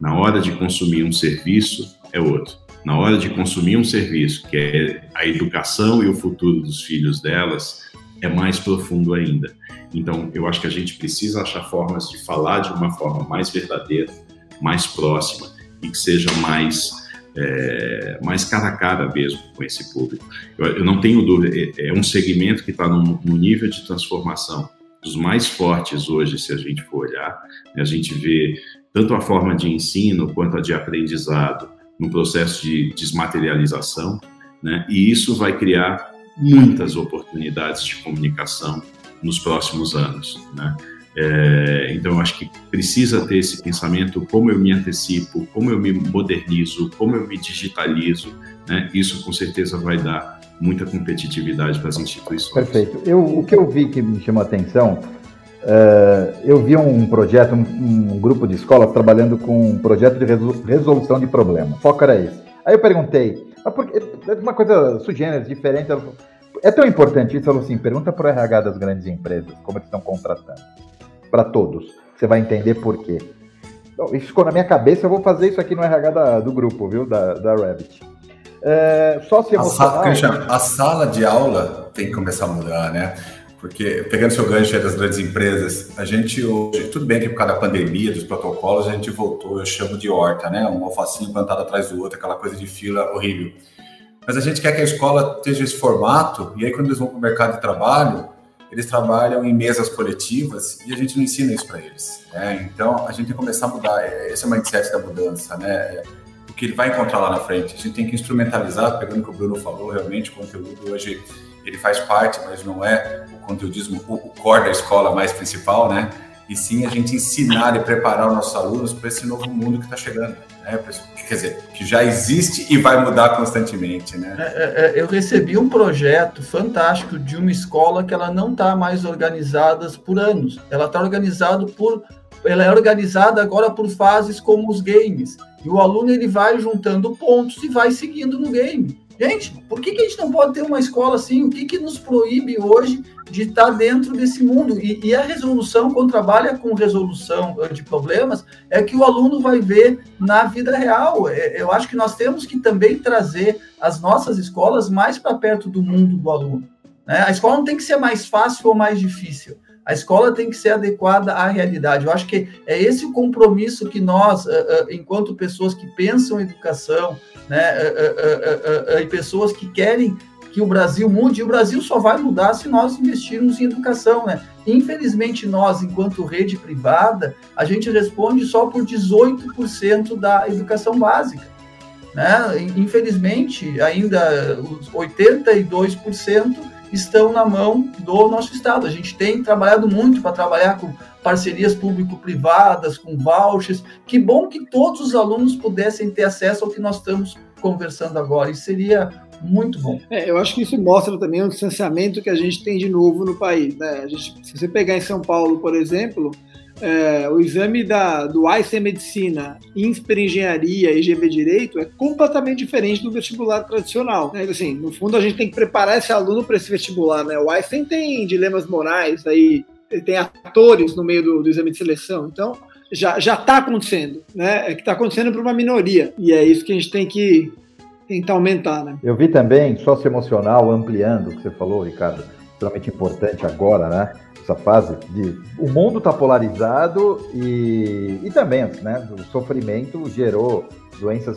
[SPEAKER 6] na hora de consumir um serviço é outro na hora de consumir um serviço, que é a educação e o futuro dos filhos delas, é mais profundo ainda. Então, eu acho que a gente precisa achar formas de falar de uma forma mais verdadeira, mais próxima e que seja mais é, mais cara a cara mesmo com esse público. Eu, eu não tenho dúvida, é, é um segmento que está no nível de transformação dos mais fortes hoje, se a gente for olhar. Né? A gente vê tanto a forma de ensino quanto a de aprendizado, no processo de desmaterialização, né? E isso vai criar muitas oportunidades de comunicação nos próximos anos, né? É, então, acho que precisa ter esse pensamento: como eu me antecipo, como eu me modernizo, como eu me digitalizo. Né? Isso, com certeza, vai dar muita competitividade para as instituições.
[SPEAKER 3] Perfeito. Eu, o que eu vi que me chamou a atenção Uh, eu vi um projeto, um, um, grupo de escolas trabalhando com um projeto de resolução de problemas. O foco era esse. Aí eu perguntei, mas por é uma coisa sugênera, diferente. É tão importante isso? Ela assim, pergunta para o RH das grandes empresas, como eles estão contratando. Para todos. Você vai entender por quê. isso ficou na minha cabeça, eu vou fazer isso aqui no RH da, do grupo, viu, da, da Rabbit. É, sócio emocional...
[SPEAKER 4] A a sala de aula tem que começar a mudar, né? Porque, pegando seu gancho das grandes empresas, a gente hoje, tudo bem que por causa da pandemia, dos protocolos, a gente voltou, eu chamo de horta, né? Um alfacinho plantado atrás do outro, aquela coisa de fila horrível. Mas a gente quer que a escola esteja esse formato, e aí quando eles vão para o mercado de trabalho, eles trabalham em mesas coletivas e a gente não ensina isso para eles. Né? Então, a gente tem que começar a mudar. Esse é o mindset da mudança, né? O que ele vai encontrar lá na frente. A gente tem que instrumentalizar, pegando o que o Bruno falou, realmente o conteúdo hoje ele faz parte, mas não é o conteudismo, o core da escola mais principal, né? E sim a gente ensinar e preparar os nossos alunos para esse novo mundo que está chegando. Né? Quer dizer, que já existe e vai mudar constantemente, né?
[SPEAKER 7] É, é, é eu recebi um projeto fantástico de uma escola que ela não está mais organizada por anos. Ela está organizada por ela é organizada agora por fases como os games. E o aluno ele vai juntando pontos e vai seguindo no game. Gente, por que, que a gente não pode ter uma escola assim? O que, que nos proíbe hoje de estar dentro desse mundo? E, e, a resolução, quando trabalha com resolução de problemas, é que o aluno vai ver na vida real. É, eu acho que nós temos que também trazer as nossas escolas mais para perto do mundo do aluno. Né? A escola não tem que ser mais fácil ou mais difícil. A escola tem que ser adequada à realidade. Eu acho que é esse o compromisso que nós, enquanto pessoas que pensam em educação, né, e pessoas que querem que o Brasil mude, e o Brasil só vai mudar se nós investirmos em educação, né? Infelizmente, nós, enquanto rede privada, a gente responde só por 18% da educação básica. Né? Infelizmente, ainda os 82% estão na mão do nosso Estado. A gente tem trabalhado muito para trabalhar com parcerias público-privadas, com vouchers. Que bom que todos os alunos pudessem ter acesso ao que nós estamos conversando agora. Isso seria muito bom.
[SPEAKER 2] É, eu acho que isso mostra também o distanciamento que a gente tem de novo no país. Né? Gente, se você pegar em São Paulo, por exemplo, é, o exame da, do ICE Medicina, INSPER Engenharia e GV Direito é completamente diferente do vestibular tradicional. Né? Assim, no fundo, a gente tem que preparar esse aluno para esse vestibular. Né? O ICE tem dilemas morais, aí, tem atores no meio do, do exame de seleção. Então, já está acontecendo, né? É que está acontecendo para uma minoria. E é isso que a gente tem que tentar aumentar, né?
[SPEAKER 3] Eu vi também socioemocional ampliando o que você falou, Ricardo, extremamente importante agora, né? essa fase de o mundo está polarizado e, e também né, o sofrimento gerou doenças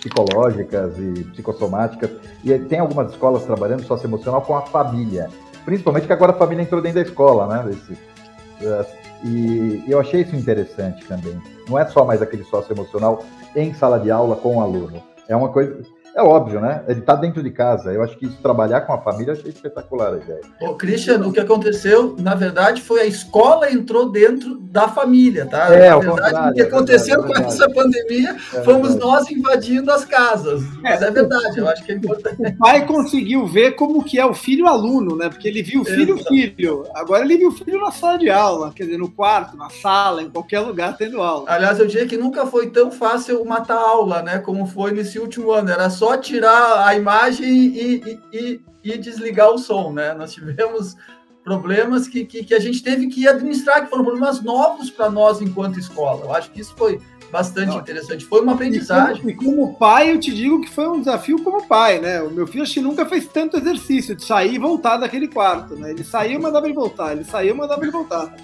[SPEAKER 3] psicológicas e psicossomáticas e tem algumas escolas trabalhando socioemocional com a família, principalmente que agora a família entrou dentro da escola, né? Desse, uh, e, eu achei isso interessante também. Não é só mais aquele socioemocional em sala de aula com o aluno. É uma coisa é óbvio, né? Ele está dentro de casa. Eu acho que isso, trabalhar com a família, achei espetacular a ideia.
[SPEAKER 7] Ô, Christian, o que aconteceu, na verdade, foi a escola entrou dentro da família, tá?
[SPEAKER 3] É,
[SPEAKER 7] na
[SPEAKER 3] verdade,
[SPEAKER 7] o que aconteceu é verdade, com essa pandemia é fomos nós invadindo as casas. Mas é verdade, eu acho que é importante.
[SPEAKER 2] O pai conseguiu ver como que é o filho aluno, né? Porque ele viu o filho Exato. filho. Agora ele viu o filho na sala de aula, quer dizer, no quarto, na sala, em qualquer lugar tendo aula.
[SPEAKER 7] Aliás, eu diria que nunca foi tão fácil matar aula, né? Como foi nesse último ano. Era só tirar a imagem e, e, e, desligar o som, né? Nós tivemos problemas que, que, que, a gente teve que administrar, que foram problemas novos para nós enquanto escola. Eu acho que isso foi bastante Não, interessante. Foi uma aprendizagem.
[SPEAKER 2] E como, e como, pai, eu te digo que foi um desafio como pai, né? O meu filho acho que nunca fez tanto exercício de sair e voltar daquele quarto, né? Ele saía e mandava ele voltar, ele saía e mandava ele voltar.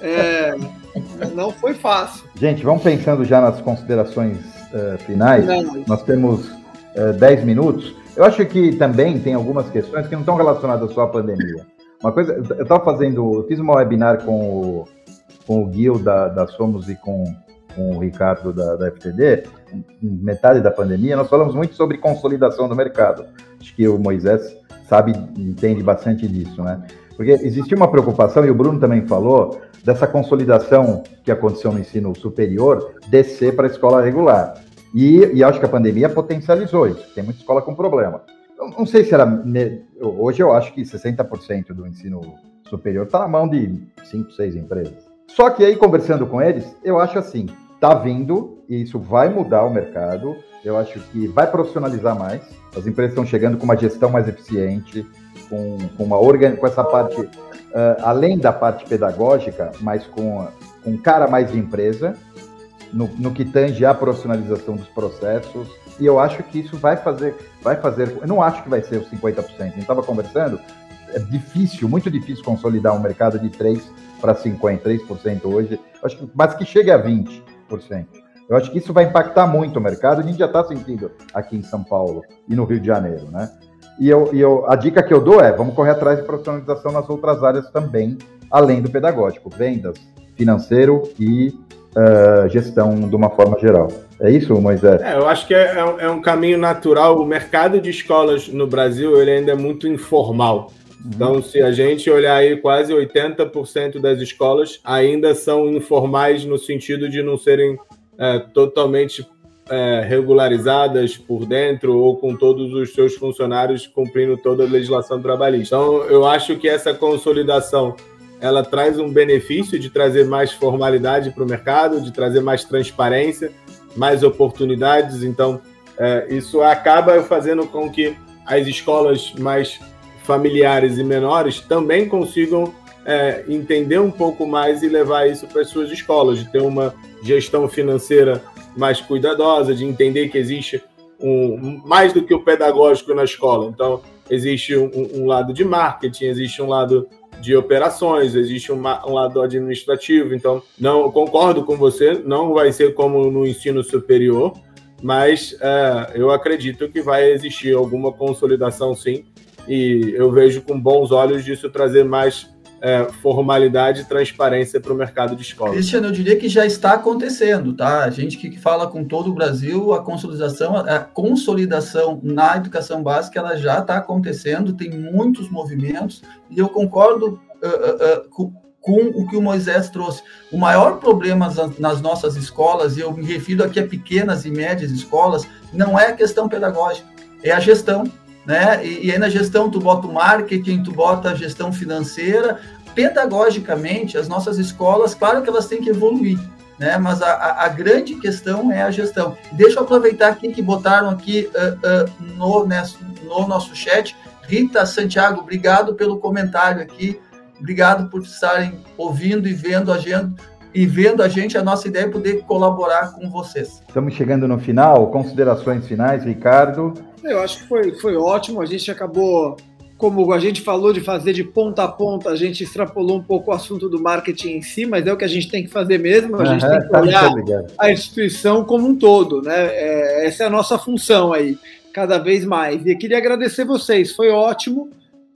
[SPEAKER 2] É, não foi fácil.
[SPEAKER 3] Gente, vamos pensando já nas considerações uh, finais. Não, Nós temos 10 uh, minutos. Eu acho que também tem algumas questões que não estão relacionadas só à pandemia. Uma coisa, eu estava fazendo, eu fiz uma webinar com o, com o Gil da, da Somos e com, com o Ricardo da, da FTD, metade da pandemia, nós falamos muito sobre consolidação do mercado. Acho que o Moisés sabe, entende bastante disso, né? Porque existia uma preocupação, e o Bruno também falou, dessa consolidação que aconteceu no ensino superior descer para a escola regular. E, e acho que a pandemia potencializou isso. Tem muita escola com problema. Eu não sei se era. Hoje eu acho que 60% do ensino superior está na mão de 5, 6 empresas. Só que aí, conversando com eles, eu acho assim: está vindo, e isso vai mudar o mercado. Eu acho que vai profissionalizar mais. As empresas estão chegando com uma gestão mais eficiente, com, com uma organ... com essa parte, uh, além da parte pedagógica, mas com, com cara mais de empresa. No, no que tange a profissionalização dos processos. E eu acho que isso vai fazer, vai fazer. Eu não acho que vai ser os 50%. A gente estava conversando, é difícil, muito difícil consolidar um mercado de 3 para 53% hoje, acho que, mas que chegue a 20%. Eu acho que isso vai impactar muito o mercado, a gente já está sentindo aqui em São Paulo e no Rio de Janeiro, né? E, eu, e eu, a dica que eu dou é, vamos correr atrás de profissionalização nas outras áreas também, além do pedagógico, vendas, financeiro e uh, gestão de uma forma geral. É isso, Moisés?
[SPEAKER 5] É, eu acho que é, é, um, é, um caminho natural. O mercado de escolas no Brasil ele ainda é muito informal. Uhum. Então, se a gente olhar aí, quase 80% das escolas ainda são informais no sentido de não serem é, totalmente é, regularizadas por dentro ou com todos os seus funcionários cumprindo toda a legislação trabalhista. Então, eu acho que essa consolidação ela traz um benefício de trazer mais formalidade para o mercado, de trazer mais transparência, mais oportunidades. Então, é, isso acaba fazendo com que as escolas mais familiares e menores também consigam é, entender um pouco mais e levar isso para as suas escolas, de ter uma gestão financeira mais cuidadosa, de entender que existe um, mais do que o pedagógico na escola. Então, existe um, um lado de marketing, existe um lado de operações, existe uma, um lado administrativo. Então, não concordo com você, não vai ser como no ensino superior, mas é, eu acredito que vai existir alguma consolidação sim, e eu vejo com bons olhos disso trazer mais é, formalidade e transparência para o mercado de escola.
[SPEAKER 7] Cristiano, eu diria que já está acontecendo, tá? A gente que fala com todo o Brasil, a consolidação, a consolidação na educação básica, ela já está acontecendo, tem muitos movimentos, e eu concordo uh, uh, com, com o que o Moisés trouxe. O maior problema nas nossas escolas, e eu me refiro aqui a pequenas e médias escolas, não é a questão pedagógica, é a gestão né? E, e, aí na gestão tu bota o marketing, tu bota a gestão financeira. Pedagogicamente, as nossas escolas, claro que elas têm que evoluir, né? Mas a, a, a grande questão é a gestão. Deixa eu aproveitar aqui que botaram aqui uh, uh, no, né, no nosso chat. Rita Santiago, obrigado pelo comentário aqui. Obrigado por estarem ouvindo e vendo a gente e vendo a gente, a nossa ideia é poder colaborar com vocês.
[SPEAKER 3] Estamos chegando no final. Considerações finais, Ricardo?
[SPEAKER 2] Eu acho que foi, foi ótimo. A gente acabou, como a gente falou de fazer de ponta a ponta, a gente extrapolou um pouco o assunto do marketing em si, mas é o que a gente tem que fazer mesmo. A uhum, gente tem que tá olhar a instituição como um todo, né? É, essa é a nossa função aí, cada vez mais. E queria agradecer vocês, foi ótimo.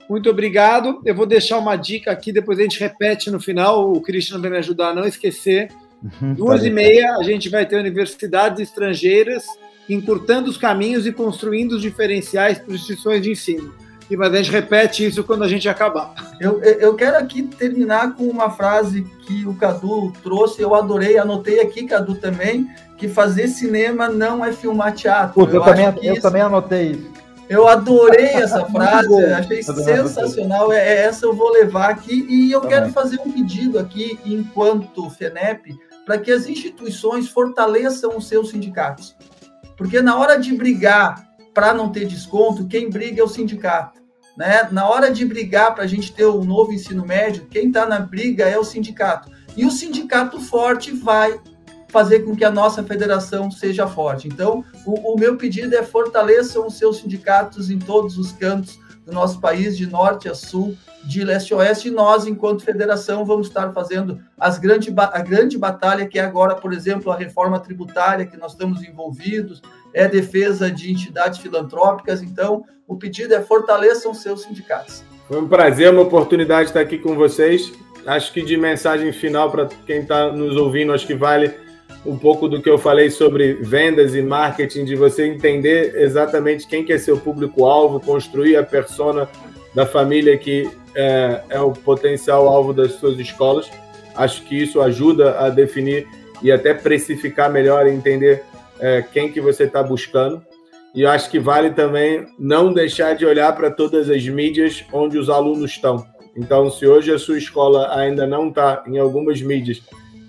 [SPEAKER 2] Muito obrigado. Eu vou deixar uma dica aqui, depois a gente repete no final. O Christian vai me ajudar a não esquecer. Uhum, Duas e meia, a gente vai ter universidades estrangeiras encurtando os caminhos e construindo os diferenciais para instituições de ensino. E mas a gente repete isso quando a gente acabar.
[SPEAKER 7] Eu, eu quero aqui terminar com uma frase que o Cadu trouxe, eu adorei, anotei aqui, Cadu, também, que fazer cinema não é filmar teatro.
[SPEAKER 3] Puta, eu, eu também, eu isso... também anotei isso.
[SPEAKER 7] Eu adorei essa frase, achei sensacional. É, é, essa eu vou levar aqui e eu quero fazer um pedido aqui, enquanto FENEP, para que as instituições fortaleçam os seus sindicatos. Porque na hora de brigar para não ter desconto, quem briga é o sindicato. Né? Na hora de brigar para a gente ter o um novo ensino médio, quem está na briga é o sindicato. E o sindicato forte vai fazer com que a nossa federação seja forte. Então, o, o meu pedido é fortaleçam os seus sindicatos em todos os cantos do nosso país, de norte a sul, de leste a oeste, e nós, enquanto federação, vamos estar fazendo as grande, a grande batalha, que é agora, por exemplo, a reforma tributária, que nós estamos envolvidos, é defesa de entidades filantrópicas. Então, o pedido é fortaleçam seus sindicatos.
[SPEAKER 5] Foi um prazer, uma oportunidade estar aqui com vocês. Acho que de mensagem final para quem está nos ouvindo, acho que vale um pouco do que eu falei sobre vendas e marketing, de você entender exatamente quem que é seu público-alvo, construir a persona da família que é, é, o potencial alvo das suas escolas. Acho que isso ajuda a definir e até precificar melhor e entender é, quem que você está buscando. E acho que vale também não deixar de olhar para todas as mídias onde os alunos estão. Então, se hoje a sua escola ainda não está em algumas mídias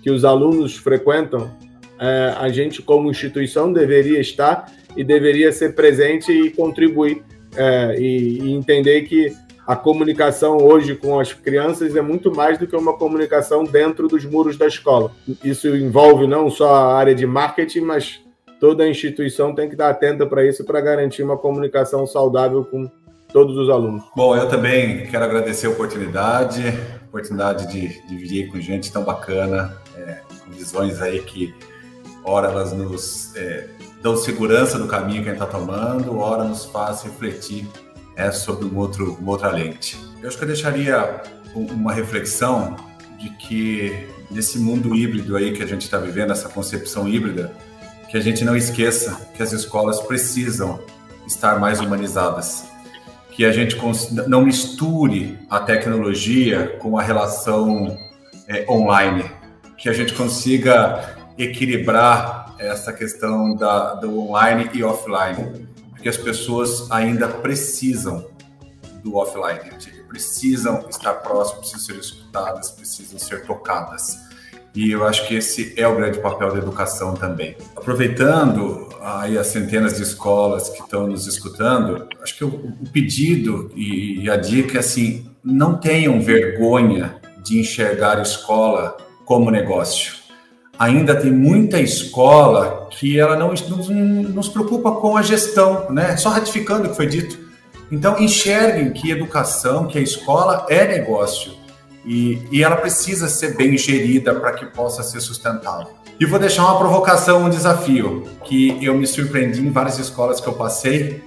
[SPEAKER 5] que os alunos frequentam, é, a gente, como instituição, deveria estar e deveria ser presente e contribuir é, e, e, entender que a comunicação hoje com as crianças é muito mais do que uma comunicação dentro dos muros da escola. Isso envolve não só a área de marketing, mas toda a instituição tem que estar atenta para isso para garantir uma comunicação saudável com todos os alunos.
[SPEAKER 4] Bom, eu também quero agradecer a oportunidade, a oportunidade de dividir com gente tão bacana, é, com visões aí que, ora, elas nos é, dão segurança do caminho que a gente está tomando, ora, nos faz refletir é, sobre um outro, uma outra lente. Eu acho que eu deixaria uma reflexão de que nesse mundo híbrido aí que a gente está vivendo, essa concepção híbrida, que a gente não esqueça que as escolas precisam estar mais humanizadas que a gente não misture a tecnologia com a relação é, online, que a gente consiga equilibrar essa questão da, do online e offline, porque as pessoas ainda precisam do offline, precisam estar próximas, precisam ser escutadas, precisam ser tocadas. E eu acho que esse é o grande papel da educação também. Aproveitando aí as centenas de escolas que estão nos escutando, acho que o, pedido e, a dica é assim: não tenham vergonha de enxergar a escola como negócio. Ainda tem muita escola que ela não, se preocupa com a gestão, né? Só ratificando o que foi dito. Então enxerguem que educação, que a escola é negócio e, e ela precisa ser bem gerida para que possa ser sustentável. E vou deixar uma provocação, um desafio, que eu me surpreendi em várias escolas que eu passei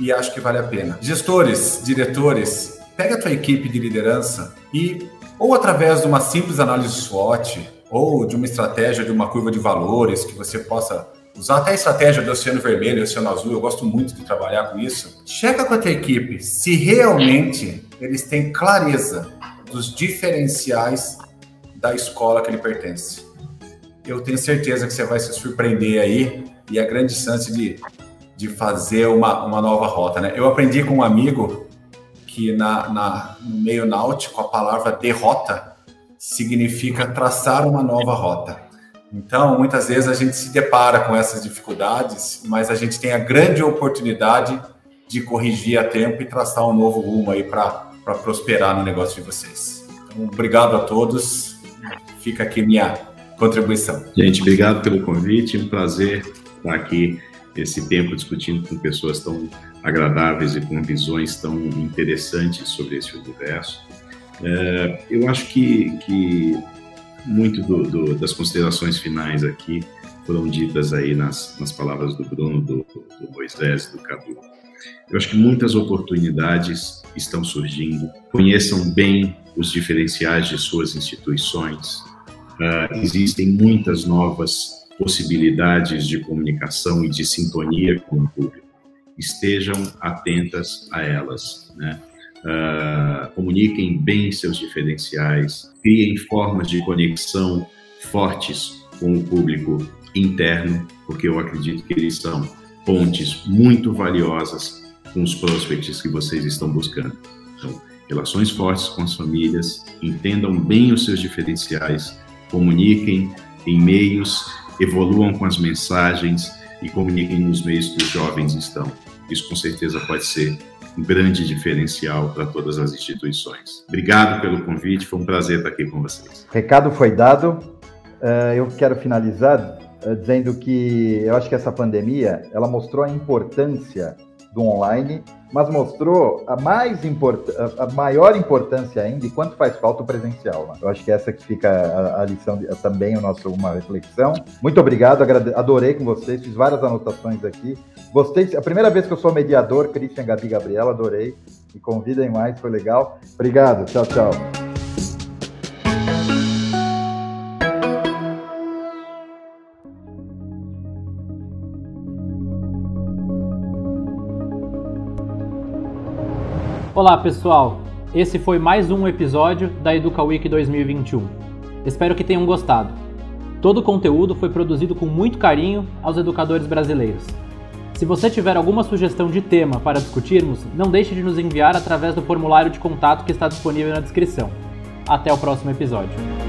[SPEAKER 4] e acho que vale a pena. Gestores, diretores, pega a tua equipe de liderança e, ou através de uma simples análise SWOT, ou de uma estratégia de uma curva de valores que você possa usar até a estratégia do oceano vermelho e oceano azul, eu gosto muito de trabalhar com isso. Checa com a tua equipe se realmente eles têm clareza dos diferenciais da escola que ele pertence. Eu tenho certeza que você vai se surpreender aí e a grande chance de, de fazer uma, uma nova rota. Né? Eu aprendi com um amigo que na, na, no meio náutico a palavra derrota significa traçar uma nova rota. Então, muitas vezes a gente se depara com essas dificuldades, mas a gente tem a grande oportunidade de corrigir a tempo e traçar um novo rumo aí para para prosperar no negócio de vocês. Então, obrigado a todos. Fica aqui minha contribuição.
[SPEAKER 6] Gente, obrigado pelo convite. Um prazer estar aqui esse tempo discutindo com pessoas tão agradáveis e com visões tão interessantes sobre esse universo. É, eu acho que, que muito do, do, das considerações finais aqui foram ditas aí nas, nas palavras do Bruno, do, do Moisés, do Cadu. Eu acho que muitas oportunidades estão surgindo. Conheçam bem os diferenciais de suas instituições. Uh, existem muitas novas possibilidades de comunicação e de sintonia com o público. Estejam atentas a elas. Né? Uh, comuniquem bem seus diferenciais, criem formas de conexão fortes com o público interno, porque eu acredito que eles são pontes muito valiosas com os prospects que vocês estão buscando. Então, relações fortes com as famílias, entendam bem os seus diferenciais, comuniquem em meios, evoluam com as mensagens e comuniquem nos meios que os jovens estão. Isso com certeza pode ser um grande diferencial para todas as instituições. Obrigado pelo convite, foi um prazer estar aqui com vocês.
[SPEAKER 3] Recado foi dado. Uh, eu quero finalizar dizendo que eu acho que essa pandemia ela mostrou a importância do online, mas mostrou a mais import a maior importância ainda e quanto faz falta o presencial. Né? Eu acho que essa que fica a, a lição de, também o nosso uma reflexão. Muito obrigado, adorei com vocês, fiz várias anotações aqui. Gostei, a primeira vez que eu sou mediador, Christian, Gabi, Gabriela, adorei. Me convidem mais, foi legal. Obrigado, tchau, tchau.
[SPEAKER 1] Olá pessoal, esse foi mais um episódio da Educa Week 2021. Espero que tenham gostado. Todo o conteúdo foi produzido com muito carinho aos educadores brasileiros. Se você tiver alguma sugestão de tema para discutirmos, não deixe de nos enviar através do formulário de contato que está disponível na descrição. Até o próximo episódio.